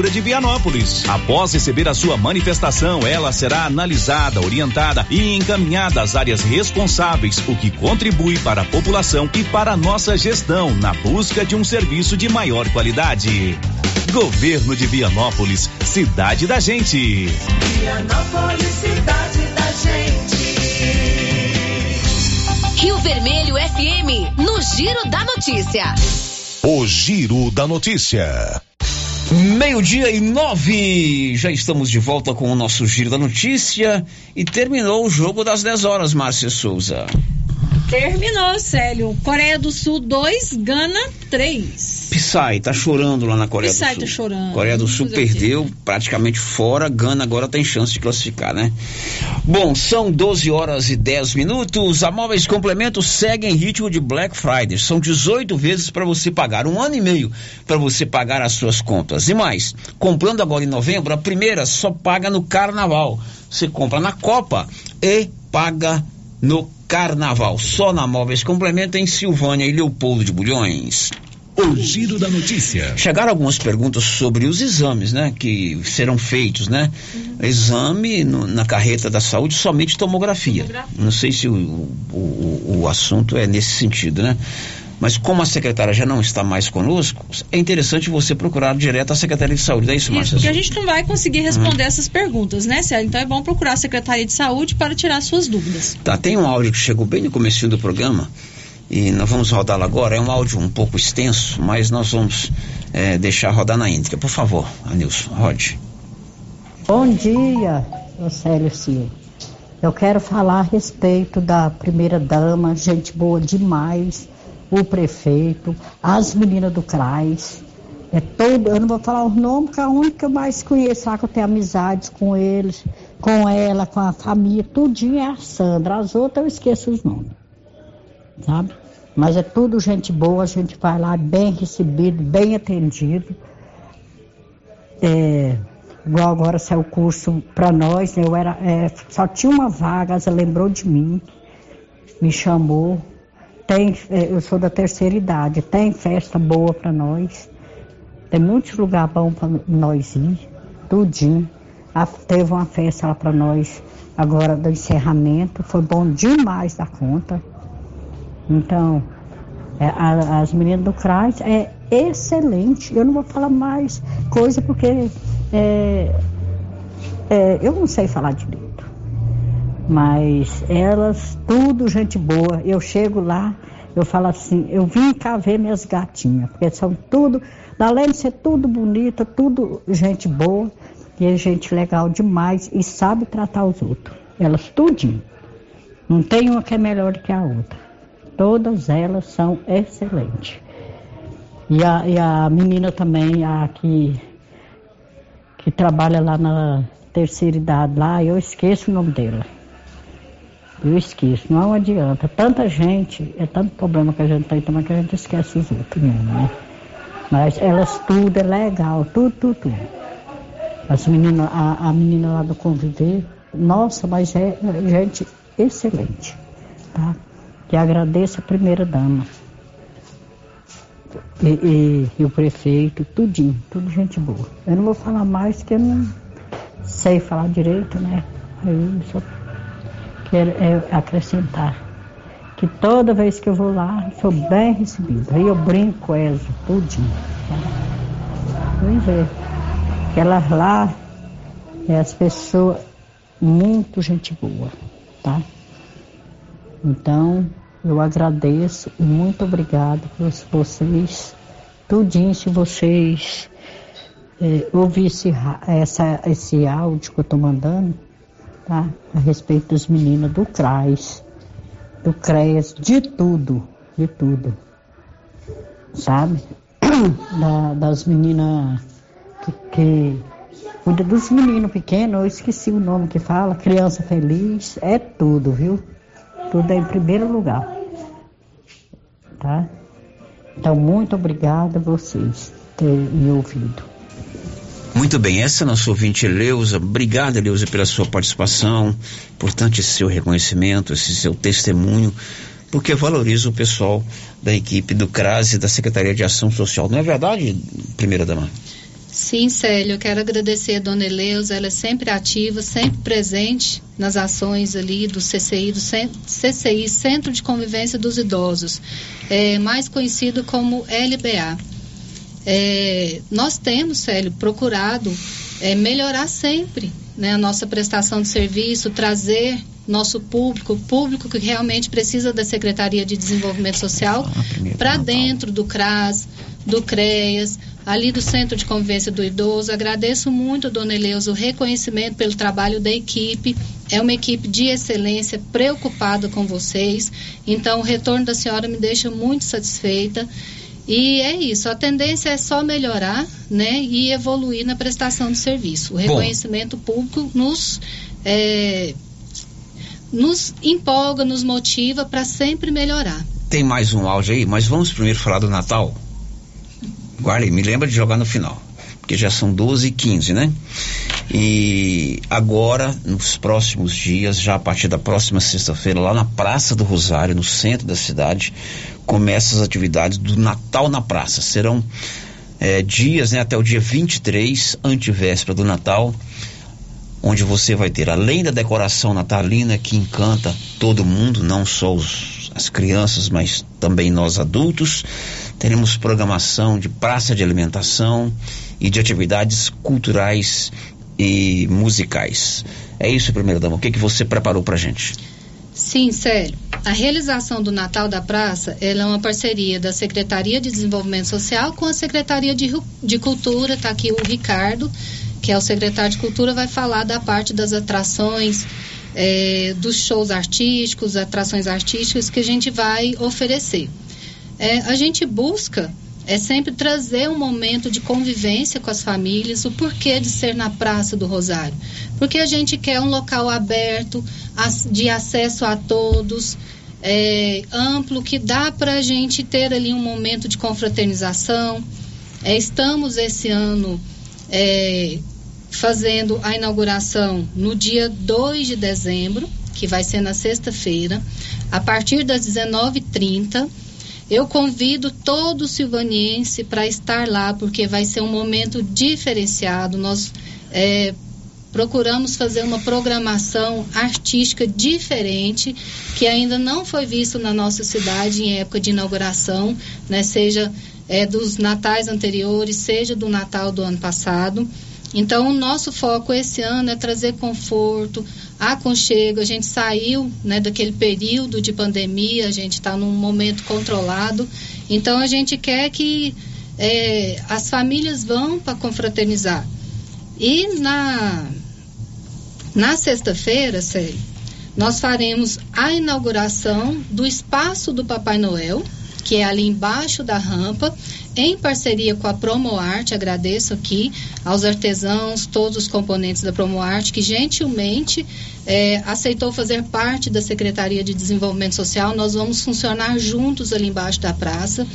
Prefeitura de Vianópolis. Após receber a sua manifestação, ela será analisada, orientada e encaminhada às áreas responsáveis, o que contribui para a população e para a nossa gestão na busca de um serviço de maior qualidade. Governo de Vianópolis, cidade da gente. Vianópolis, cidade da gente. Rio Vermelho FM, no Giro da Notícia. O Giro da Notícia. Meio-dia e nove. Já estamos de volta com o nosso Giro da Notícia e terminou o jogo das 10 horas, Márcia Souza. Terminou, Célio. Coreia do Sul 2, Gana 3. Psy tá chorando lá na Coreia Psy do Sul. tá chorando. Coreia do Sul perdeu praticamente fora, Gana agora tem chance de classificar, né? Bom, são 12 horas e 10 minutos. A Móveis Complementos segue em ritmo de Black Friday. São 18 vezes para você pagar, um ano e meio para você pagar as suas contas. E mais, comprando agora em novembro, a primeira só paga no carnaval. Você compra na Copa e paga no carnaval. Só na Móveis Complemento em Silvânia e Leopoldo de Bulhões. O Giro da Notícia. Chegaram algumas perguntas sobre os exames, né? Que serão feitos, né? Exame no- na carreta da saúde, somente tomografia. Não sei se o, o, o assunto é nesse sentido, né? Mas como a secretária já não está mais conosco, é interessante você procurar direto a Secretaria de Saúde. É isso, Isso, Márcia? porque a gente não vai conseguir responder essas perguntas, né, Célio? Então é bom procurar a Secretaria de Saúde para tirar suas dúvidas. Tá, tem um áudio que chegou bem no comecinho do programa e nós vamos rodá-lo agora. É um áudio um pouco extenso, mas nós vamos eh, deixar rodar na íntegra. Por favor, Anilson, rode. Bom dia, Célio Silva. Eu quero falar a respeito da primeira dama, gente boa demais, o prefeito, as meninas do CRAS. É todo, eu não vou falar os nomes, porque é a única que eu mais conheço lá, que eu tenho amizades com eles, com ela, com a família, tudinho é a Sandra. As outras eu esqueço os nomes, sabe? Mas é tudo gente boa, a gente vai lá bem recebido, bem atendido. É, igual agora saiu o curso para nós, né? eu era, é, só tinha uma vaga, ela lembrou de mim, me chamou. Tem, é, eu sou da terceira idade, tem festa boa para nós, tem muitos lugares bons para nós ir, tudinho. Teve uma festa lá para nós agora do encerramento, foi bom demais da conta. Então, é, a- as meninas do CRAS é excelente. Eu não vou falar mais coisa porque é, é, eu não sei falar direito. Mas elas, tudo gente boa. Eu chego lá, eu falo assim, eu vim cá ver minhas gatinhas, porque são tudo, além de ser tudo bonita, tudo gente boa, e é gente legal demais e sabe tratar os outros. Elas tudinho. Não tem uma que é melhor que a outra. Todas elas são excelentes. E a, e a menina também, a que, que trabalha lá na terceira idade, lá, eu esqueço o nome dela. Eu esqueço, não adianta. Tanta gente, é tanto problema que a gente tem também que a gente esquece os outros mesmo, né? Mas elas tudo é legal, tudo, tudo, tudo. As meninas, a, a menina lá do Conviver, nossa, mas é gente excelente, tá? Que agradeço a primeira dama. E, e- e o prefeito, tudinho, tudo gente boa. Eu não vou falar mais que eu não sei falar direito, né? Aí só quero é, acrescentar que toda vez que eu vou lá, sou bem recebida. Aí eu brinco elas, tudinho. Vem ver. Aquelas lá, é as pessoas, muito gente boa, tá? Então, eu agradeço muito obrigado por vocês, tudinho, se vocês é, esse, essa, esse áudio que eu estou mandando, tá? A respeito dos meninos do CRAS, do CREAS, de tudo, de tudo. Sabe? Da, das meninas que, que cuida dos meninos pequenos, eu esqueci o nome que fala, criança feliz, é tudo, viu? Tudo é em primeiro lugar. Tá? Então, muito obrigada a vocês terem me ouvido. Muito bem, essa é nossa ouvinte Leusa. Obrigada, Leusa, pela sua participação. Importante esse seu reconhecimento, esse seu testemunho, porque valoriza o pessoal da equipe do CRAS e da Secretaria de Ação Social. Não é verdade, primeira dama? Sim, Célio, eu quero agradecer a dona Eleusa, ela é sempre ativa, sempre presente nas ações ali do CCI, do CCI, Centro de Convivência dos Idosos, é, mais conhecido como LBA. É, nós temos, Célio, procurado é, melhorar sempre né, a nossa prestação de serviço, trazer nosso público, público que realmente precisa da Secretaria de Desenvolvimento Social, para dentro do CRAS, do CREAS, ali do Centro de Convivência do Idoso. Agradeço muito, dona Eleusa, o reconhecimento pelo trabalho da equipe. É uma equipe de excelência, preocupada com vocês. Então, o retorno da senhora me deixa muito satisfeita. E é isso, a tendência é só melhorar né, e evoluir na prestação de serviço. O reconhecimento Bom. público nos, é, nos empolga, nos motiva para sempre melhorar. Tem mais um áudio aí, mas vamos primeiro falar do Natal? Guarde, me lembra de jogar no final, porque já são 12 e 15, né? E agora, nos próximos dias, já a partir da próxima sexta-feira, lá na Praça do Rosário, no centro da cidade, começam as atividades do Natal na Praça. Serão é, dias, né, até o dia 23, antivéspera do Natal, onde você vai ter, além da decoração natalina que encanta todo mundo, não só os, as crianças, mas também nós adultos, teremos programação de praça de alimentação e de atividades culturais e musicais. É isso, primeira dama. O que, que você preparou para gente? Sim, sério. A realização do Natal da Praça é uma parceria da Secretaria de Desenvolvimento Social com a Secretaria de, de Cultura. Está aqui o Ricardo, que é o secretário de Cultura, vai falar da parte das atrações, é, dos shows artísticos, atrações artísticas que a gente vai oferecer. É, a gente busca é sempre trazer um momento de convivência com as famílias, o porquê de ser na Praça do Rosário. Porque a gente quer um local aberto, de acesso a todos, é, amplo, que dá para a gente ter ali um momento de confraternização. É, estamos esse ano é, fazendo a inauguração no dia 2 de dezembro, que vai ser na sexta-feira, a partir das 19h30 eu convido todo silvaniense para estar lá, porque vai ser um momento diferenciado. Nós é, procuramos fazer uma programação artística diferente, que ainda não foi visto na nossa cidade em época de inauguração, né? seja é, dos natais anteriores, seja do Natal do ano passado. Então, o nosso foco esse ano é trazer conforto, aconchego. A gente saiu né, daquele período de pandemia, a gente está num momento controlado. Então, a gente quer que é, as famílias vão para confraternizar. E na, na sexta-feira, nós faremos a inauguração do espaço do Papai Noel, que é ali embaixo da rampa, em parceria com a Promoarte, agradeço aqui aos artesãos, todos os componentes da Promoarte, que gentilmente é, aceitou fazer parte da Secretaria de Desenvolvimento Social. Nós vamos funcionar juntos ali embaixo da praça.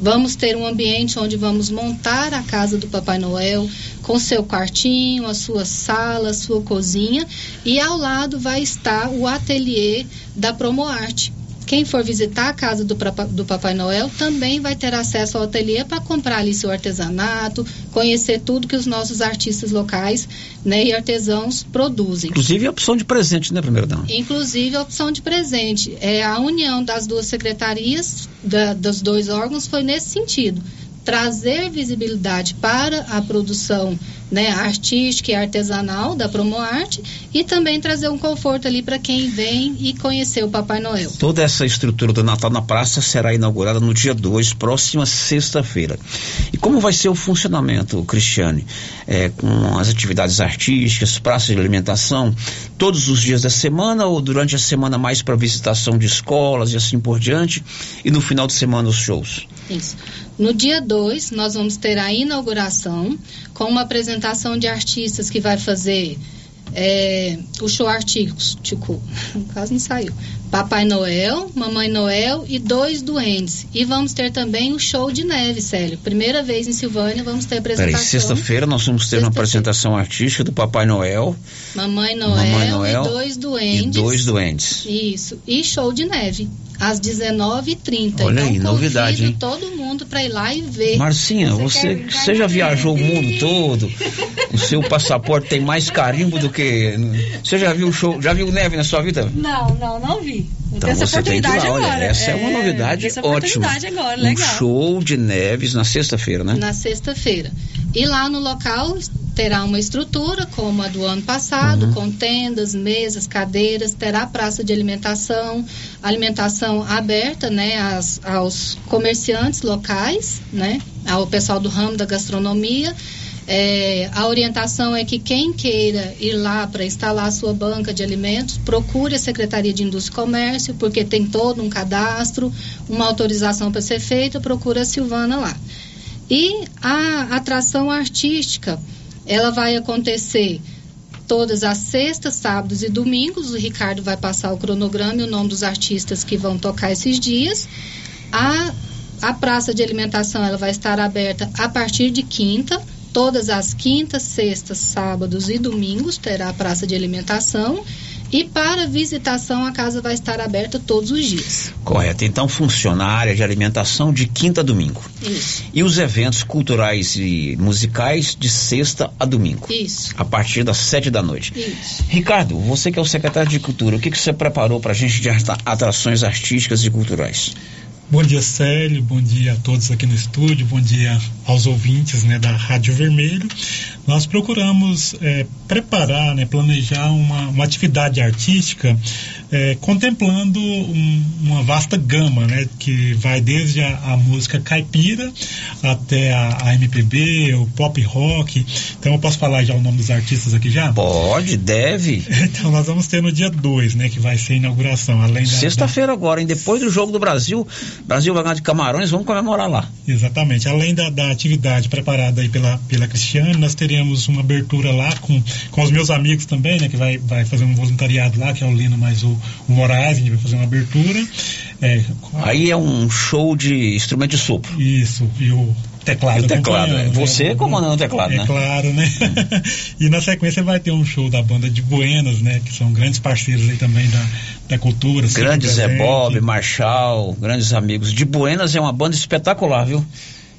Vamos ter um ambiente onde vamos montar a casa do Papai Noel com seu quartinho, a sua sala, a sua cozinha e ao lado vai estar o ateliê da Promoarte quem for visitar a casa do, do Papai Noel também vai ter acesso ao ateliê para comprar ali seu artesanato, conhecer tudo que os nossos artistas locais né, e artesãos produzem. Inclusive a opção de presente, né, primeiro dama? Inclusive a opção de presente. É, a união das duas secretarias, da- dos dois órgãos, foi nesse sentido. Trazer visibilidade para a produção né, artística e artesanal da Promoarte e também trazer um conforto ali para quem vem e conhecer o Papai Noel. Toda essa estrutura do Natal na Praça será inaugurada no dia 2, próxima sexta-feira. E como vai ser o funcionamento, Cristiane? É, com as atividades artísticas, praças de alimentação, todos os dias da semana ou durante a semana mais para visitação de escolas e assim por diante? E no final de semana os shows? Isso. No dia 2, nós vamos ter a inauguração com uma apresentação de artistas que vai fazer é, o show artístico, quase não saiu. Papai Noel, Mamãe Noel e dois duendes. E vamos ter também o show de neve, Célio. Primeira vez em Silvânia, vamos ter Peraí, apresentação. sexta-feira nós vamos ter uma apresentação artística do Papai Noel Mamãe Noel, Mamãe Noel e dois e duendes. dois doentes. Isso. E show de neve, às 19h30. Olha então, aí, novidade, convido hein? todo mundo para ir lá e ver. Marcinha, você, você já viajou o mundo todo? O seu passaporte tem mais carimbo do que. Você já viu o show? Já viu neve na sua vida? Não, não, não vi. Então essa você tem que ir lá, olha, agora. essa é, uma novidade essa ótima. oportunidade agora, um show de neves na sexta-feira, né? Na sexta-feira. E lá no local terá uma estrutura como a do ano passado, Uhum. com tendas, mesas, cadeiras, terá praça de alimentação, alimentação aberta, né, às- aos comerciantes locais, né, ao pessoal do ramo da gastronomia. É, a orientação é que quem queira ir lá para instalar a sua banca de alimentos, procure a Secretaria de Indústria e Comércio, porque tem todo um cadastro, uma autorização para ser feita, procura a Silvana lá. E a atração artística, ela vai acontecer todas as sextas, sábados e domingos. O Ricardo vai passar o cronograma e o nome dos artistas que vão tocar esses dias. A, a praça de alimentação ela vai estar aberta a partir de quinta. Todas as quintas, sextas, sábados e domingos terá a praça de alimentação. E para visitação, a casa vai estar aberta todos os dias. Correto. Então funciona a área de alimentação de quinta a domingo. Isso. E os eventos culturais e musicais de sexta a domingo. Isso. A partir das sete da noite. Isso. Ricardo, você que é o secretário de Cultura, o que, que você preparou para a gente de atra- atrações artísticas e culturais? Bom dia, Célio. Bom dia a todos aqui no estúdio. Bom dia aos ouvintes né, da Rádio Vermelho. Nós procuramos eh, preparar, né, planejar uma, uma atividade artística eh, contemplando um- uma vasta gama, né, que vai desde a, a música caipira até a, a MPB, o pop rock. Então eu posso falar já o nome dos artistas aqui já? Pode, deve. Então nós vamos ter no dia 2, né, que vai ser a inauguração. Além da, da- Sexta-feira agora, hein? Depois do jogo do Brasil, Brasil vai ganhar de Camarões, vamos comemorar lá. Exatamente. Além da, da atividade preparada aí pela, pela Cristiane, nós teremos uma abertura lá com, com os meus amigos também, né? Que vai, vai fazer um voluntariado lá, que é o Lino mais o, o Moraes, a gente vai fazer uma abertura. É, Aí é um show de instrumento de sopro. Isso, e o teclado. O teclado, é. Você né? comandando o teclado, é né? claro, né? e na sequência vai ter um show da banda de Buenas, né? Que são grandes parceiros aí também da, da cultura. sempre Grande Zé. Bob, Marshall, grandes amigos. De Buenas é uma banda espetacular, viu?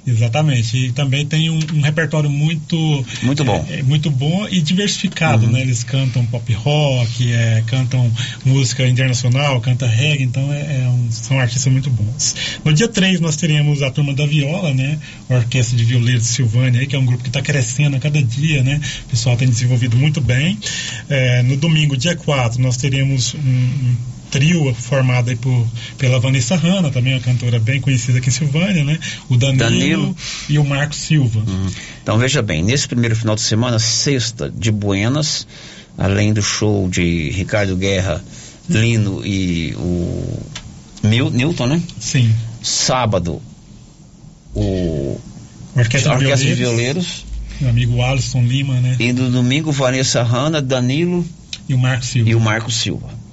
Exatamente. E também tem um, um repertório muito Muito bom. é, é muito bom e diversificado, Uhum. né? Eles cantam pop rock, é, cantam música internacional, canta reggae, então é, é um- são artistas muito bons. No dia 3 nós teremos a turma da viola, né? A Orquestra de Violeiros de Silvânia, aí, que é um grupo que está crescendo a cada dia, né? O pessoal tem desenvolvido muito bem. É, no domingo, dia 4, nós teremos um- um trio formado aí por, pela Vanessa Hanna, também uma cantora bem conhecida aqui em Silvânia, né? O Danilo, Danilo. e o Marcos Silva. Então veja bem, nesse primeiro final de semana, sexta de Buenas, além do show de Ricardo Guerra, Lino e o Mil, Newton, né? Sim. Sábado, o Orquestra, a de Orquestra de Violeiros. Meu amigo Alisson Lima, né? E no domingo, Vanessa Hanna, Danilo e o Marcos Silva. E o Marco Silva.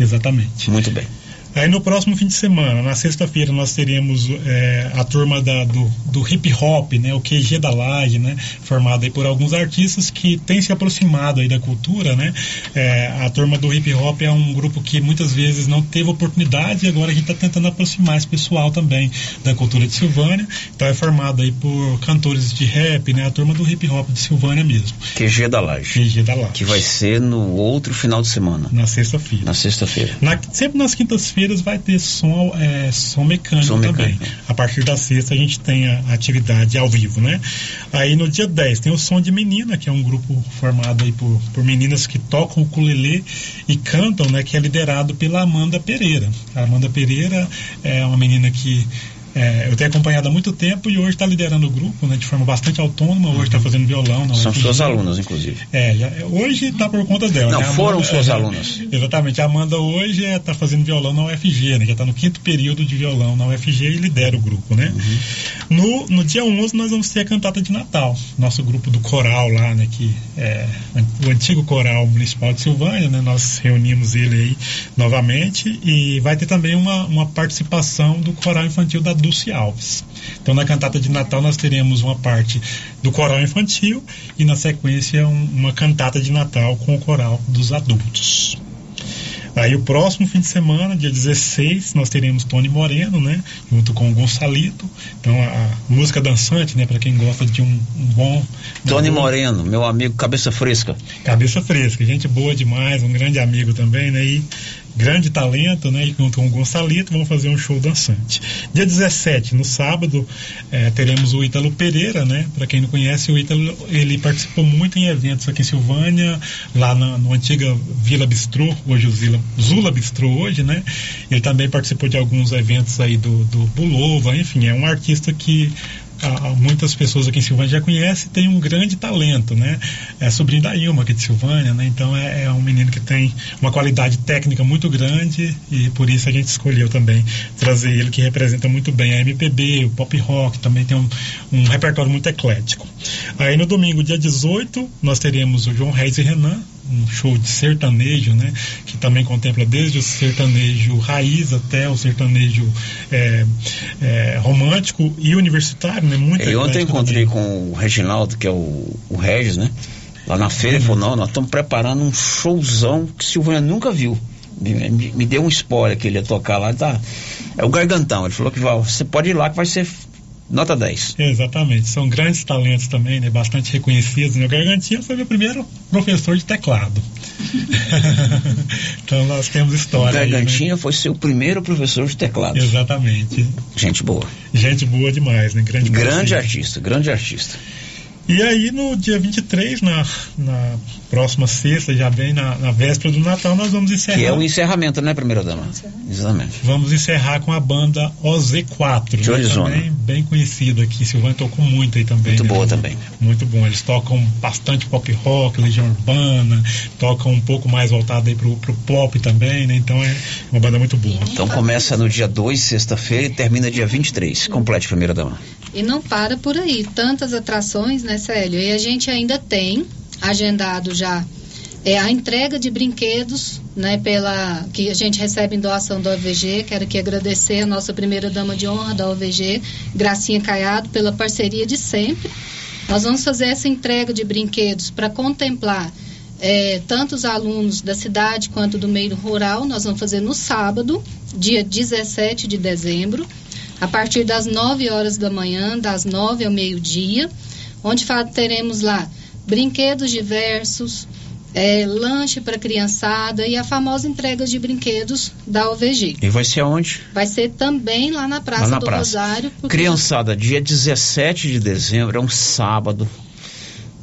Exatamente. Muito bem. Aí no próximo fim de semana, na sexta-feira, nós teremos é, a turma da, do, do hip hop, né, o QG da Laje, né, formado aí por alguns artistas que têm se aproximado aí da cultura, né. É, a turma do hip hop é um grupo que muitas vezes não teve oportunidade e agora a gente está tentando aproximar esse pessoal também da cultura de Silvânia. Então é formado aí por cantores de rap, né, a turma do hip hop de Silvânia mesmo. QG da Laje. QG da Laje. Que vai ser no outro final de semana. Na sexta-feira. Na sexta-feira. Sempre nas quintas-feiras vai ter som, é, som mecânico Som também. mecânico. A partir da sexta a gente tem a atividade ao vivo, né? Aí no dia 10 tem o Som de Menina, que é um grupo formado aí por, por meninas que tocam o ukulele e cantam, né? Que é liderado pela Amanda Pereira. A Amanda Pereira é uma menina que é, eu tenho acompanhado há muito tempo e hoje está liderando o grupo, né, de forma bastante autônoma. Hoje está fazendo violão. Na São suas alunas, inclusive. É, já- hoje está por conta dela. Não, né? Foram Amanda- suas é, alunas. Exatamente. A Amanda hoje está fazendo violão na UFG, né? Já está no quinto período de violão na UFG e lidera o grupo, né? No, no dia 11 nós vamos ter a cantata de Natal. Nosso grupo do coral lá, né? Que é o antigo coral municipal de Silvânia, né? Nós reunimos ele aí novamente e vai ter também uma, uma participação do coral infantil da Dulce Alves. Então na cantata de Natal nós teremos uma parte do coral infantil e na sequência um- uma cantata de Natal com o coral dos adultos. Aí o próximo fim de semana, dia 16, nós teremos Tony Moreno, né? Junto com o Gonçalito. Então a, a música dançante, né? Para quem gosta de um, um bom. Tony Moreno, meu amigo cabeça fresca. Cabeça fresca, gente boa demais, um grande amigo também, né? E grande talento, né? Junto com o Gonçalito vão fazer um show dançante. Dia 17, no sábado, eh, teremos o Ítalo Pereira, né? Para quem não conhece, o Ítalo, ele participou muito em eventos aqui em Silvânia, lá na, no antiga Vila Bistrô, hoje o Zila, Zula Bistrô hoje, né? Ele também participou de alguns eventos aí do, do Bulova, enfim, é um artista que muitas pessoas aqui em Silvânia já conhecem, tem um grande talento, né? É sobrinho da Ilma aqui de Silvânia, né? Então é, é um menino que tem uma qualidade técnica muito grande e por isso a gente escolheu também trazer ele que representa muito bem a MPB, o pop rock, também tem um, um repertório muito eclético. Aí no domingo, dia 18, nós teremos o João Reis e Renan, um show de sertanejo, né? Que também contempla desde o sertanejo raiz até o sertanejo é, é, romântico e universitário, né? Muito ontem eu eclético encontrei com o Reginaldo, que é o, o Regis, né? Lá na feira, ele falou, não, nós estamos preparando um showzão que Silvânia nunca viu. Me, me- me deu um spoiler que ele ia tocar lá, tá? É o Gargantão, ele falou que vai, você pode ir lá que vai ser nota 10. Exatamente, são grandes talentos também, né? Bastante reconhecidos. Né? O Gargantinha foi meu primeiro professor de teclado. então nós temos O história. aí, né? Gargantinha foi seu primeiro professor de teclado. Exatamente. Gente boa. Gente boa demais, né? Grande, Grande artista, grande artista. E aí no dia 23, na, na próxima sexta, já bem na, na véspera do Natal, nós vamos encerrar. Que é o encerramento, né, primeira dama? Exatamente. Vamos encerrar com a banda OZ4. De né, Arizona. Também bem conhecida aqui. Silvana tocou muito aí também. Muito né? boa também. Muito bom. Eles tocam bastante pop rock, legião urbana, tocam um pouco mais voltado aí pro, pro pop também, né? Então é uma banda muito boa. Então começa no dia 2, sexta-feira, e termina dia 23. Complete, primeira dama. E não para por aí. Tantas atrações, né, Célio? E a gente ainda tem agendado já é, a entrega de brinquedos, né, pela que a gente recebe em doação da OVG. Quero aqui agradecer a nossa primeira dama de honra da OVG, Gracinha Caiado, pela parceria de sempre. Nós vamos fazer essa entrega de brinquedos para contemplar é, tanto os alunos da cidade quanto do meio rural. Nós vamos fazer no sábado, dia 17 de dezembro, a partir das 9 horas da manhã, das 9 ao meio-dia, onde teremos lá brinquedos diversos, é, lanche para criançada e a famosa entrega de brinquedos da OVG. E vai ser aonde? Vai ser também lá na Praça Lá na do praça. Rosário. porque- Criançada, dia 17 de dezembro, é um sábado,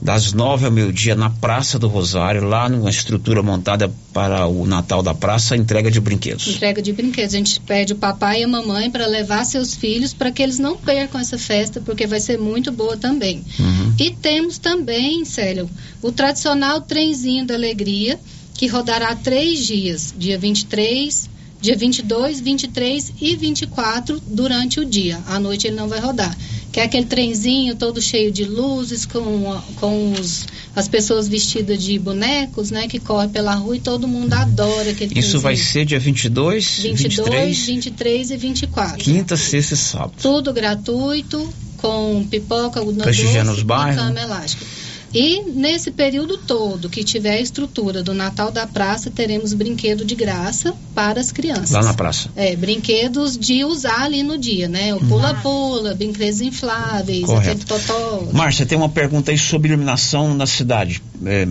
das 9 ao meio-dia, na Praça do Rosário, lá numa estrutura montada para o Natal da Praça, entrega de brinquedos. Entrega de brinquedos. A gente pede o papai e a mamãe para levar seus filhos para que eles não percam essa festa, porque vai ser muito boa também. Uhum. E temos também, Célio, o tradicional trenzinho da alegria, que rodará três dias, dia 23, dia 22, 23 e 24 durante o dia. À noite ele não vai rodar. Que é aquele trenzinho todo cheio de luzes, com, com os, as pessoas vestidas de bonecos, né? Que corre pela rua e todo mundo adora aquele Isso vai trenzinho. ser dia 22, 22, 23, 23 e 24. quinta, sexta e sábado. Tudo gratuito, com pipoca, algodão doce e cama elástica. E nesse período todo que tiver a estrutura do Natal da Praça, teremos brinquedo de graça para as crianças. Lá na praça. É, brinquedos de usar ali no dia, né? O pula-pula, brinquedos infláveis, Correto. aquele totó. Márcia, tem uma pergunta aí sobre iluminação na cidade. É,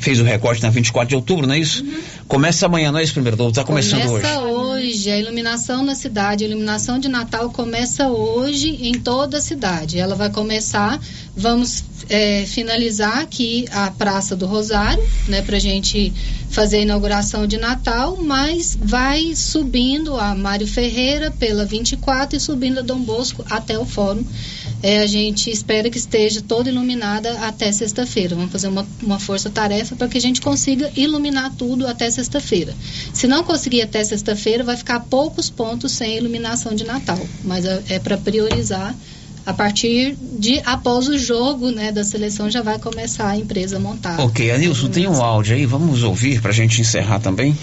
fez o recorte na 24 de outubro, não é isso? Começa amanhã, não é isso, primeiro? Está começando hoje. Começa hoje. A iluminação na cidade, a iluminação de Natal começa hoje em toda a cidade. Ela vai começar, vamos é, finalizar aqui a Praça do Rosário, né, pra gente fazer a inauguração de Natal, mas vai subindo a Mário Ferreira pela 24 e subindo a Dom Bosco até o Fórum. É, a gente espera que esteja toda iluminada até sexta-feira. Vamos fazer uma, uma força-tarefa para que a gente consiga iluminar tudo até sexta-feira. Se não conseguir até sexta-feira, vai ficar poucos pontos sem iluminação de Natal. Mas é, é para priorizar. A partir de após o jogo né, da seleção já vai começar a empresa a montar. Ok, Anilson, tem um áudio aí, vamos ouvir pra gente encerrar também?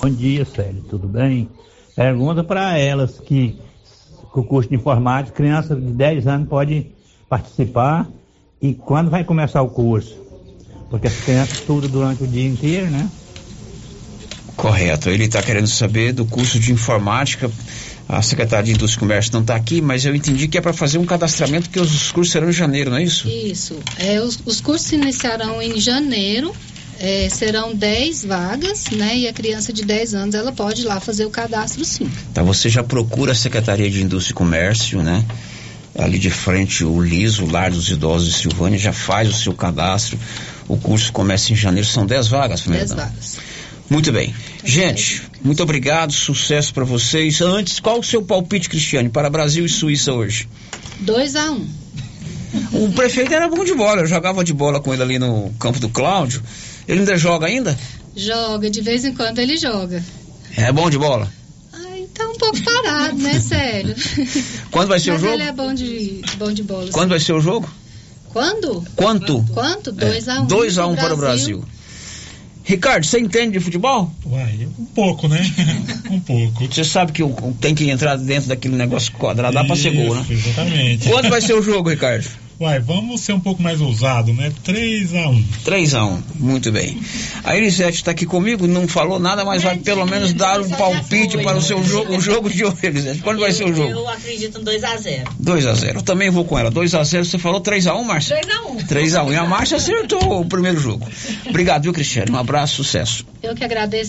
Bom dia, Célio, tudo bem? Pergunta para elas que com o curso de informática, criança de 10 anos pode participar e quando vai começar o curso? Porque as crianças estudam durante o dia inteiro, né? Correto, ele está querendo saber do curso de informática. A Secretaria de Indústria e Comércio não está aqui, mas eu entendi que é para fazer um cadastramento, porque os cursos serão em janeiro, não é isso? Isso. É, os, os cursos iniciarão em janeiro. é, serão 10 vagas, né? E a criança de 10 anos ela pode ir lá fazer o cadastro sim. Então você já procura a Secretaria de Indústria e Comércio, né? Ali de frente, o LIS, o Lar dos Idosos de Silvânia, já faz o seu cadastro. O curso começa em janeiro, são 10 vagas, 10 Fernanda. vagas. Muito bem. Gente, muito obrigado, sucesso para vocês. Antes, qual o seu palpite, Cristiane, para Brasil e Suíça hoje? 2 a 1 O prefeito era bom de bola, eu jogava de bola com ele ali no campo do Cláudio. Ele ainda joga ainda? Joga, de vez em quando ele joga. É bom de bola. Tá um pouco parado, né, sério? Quando vai ser Mas o jogo? ele é bom de, bom de bola. Quando vai ser o jogo? Quando? Quanto? Quanto? 2 a 1 2 a 1 para o Brasil. Ricardo, você entende de futebol? Uai, um pouco, né? um pouco. Você sabe que tem que entrar dentro daquele negócio quadrado, dá pra ser gol, né? Exatamente. Quando vai ser o jogo, Ricardo? Uai, vamos ser um pouco mais ousado, né? 3 a 1 3 a 1 muito bem. A Elisete está aqui comigo, não falou nada, mas vai pelo menos dar um palpite para o seu jogo, o jogo de hoje, Elisete. Quando vai ser o jogo? Eu acredito em 2x0. 2 a 0 Eu também vou com ela. 2 a 0 Você falou 3 a 1 Márcia? 2x1. 3 a 1 E a Márcia acertou o primeiro jogo. Obrigado, viu, Cristiano? Um abraço, sucesso. Eu que agradeço.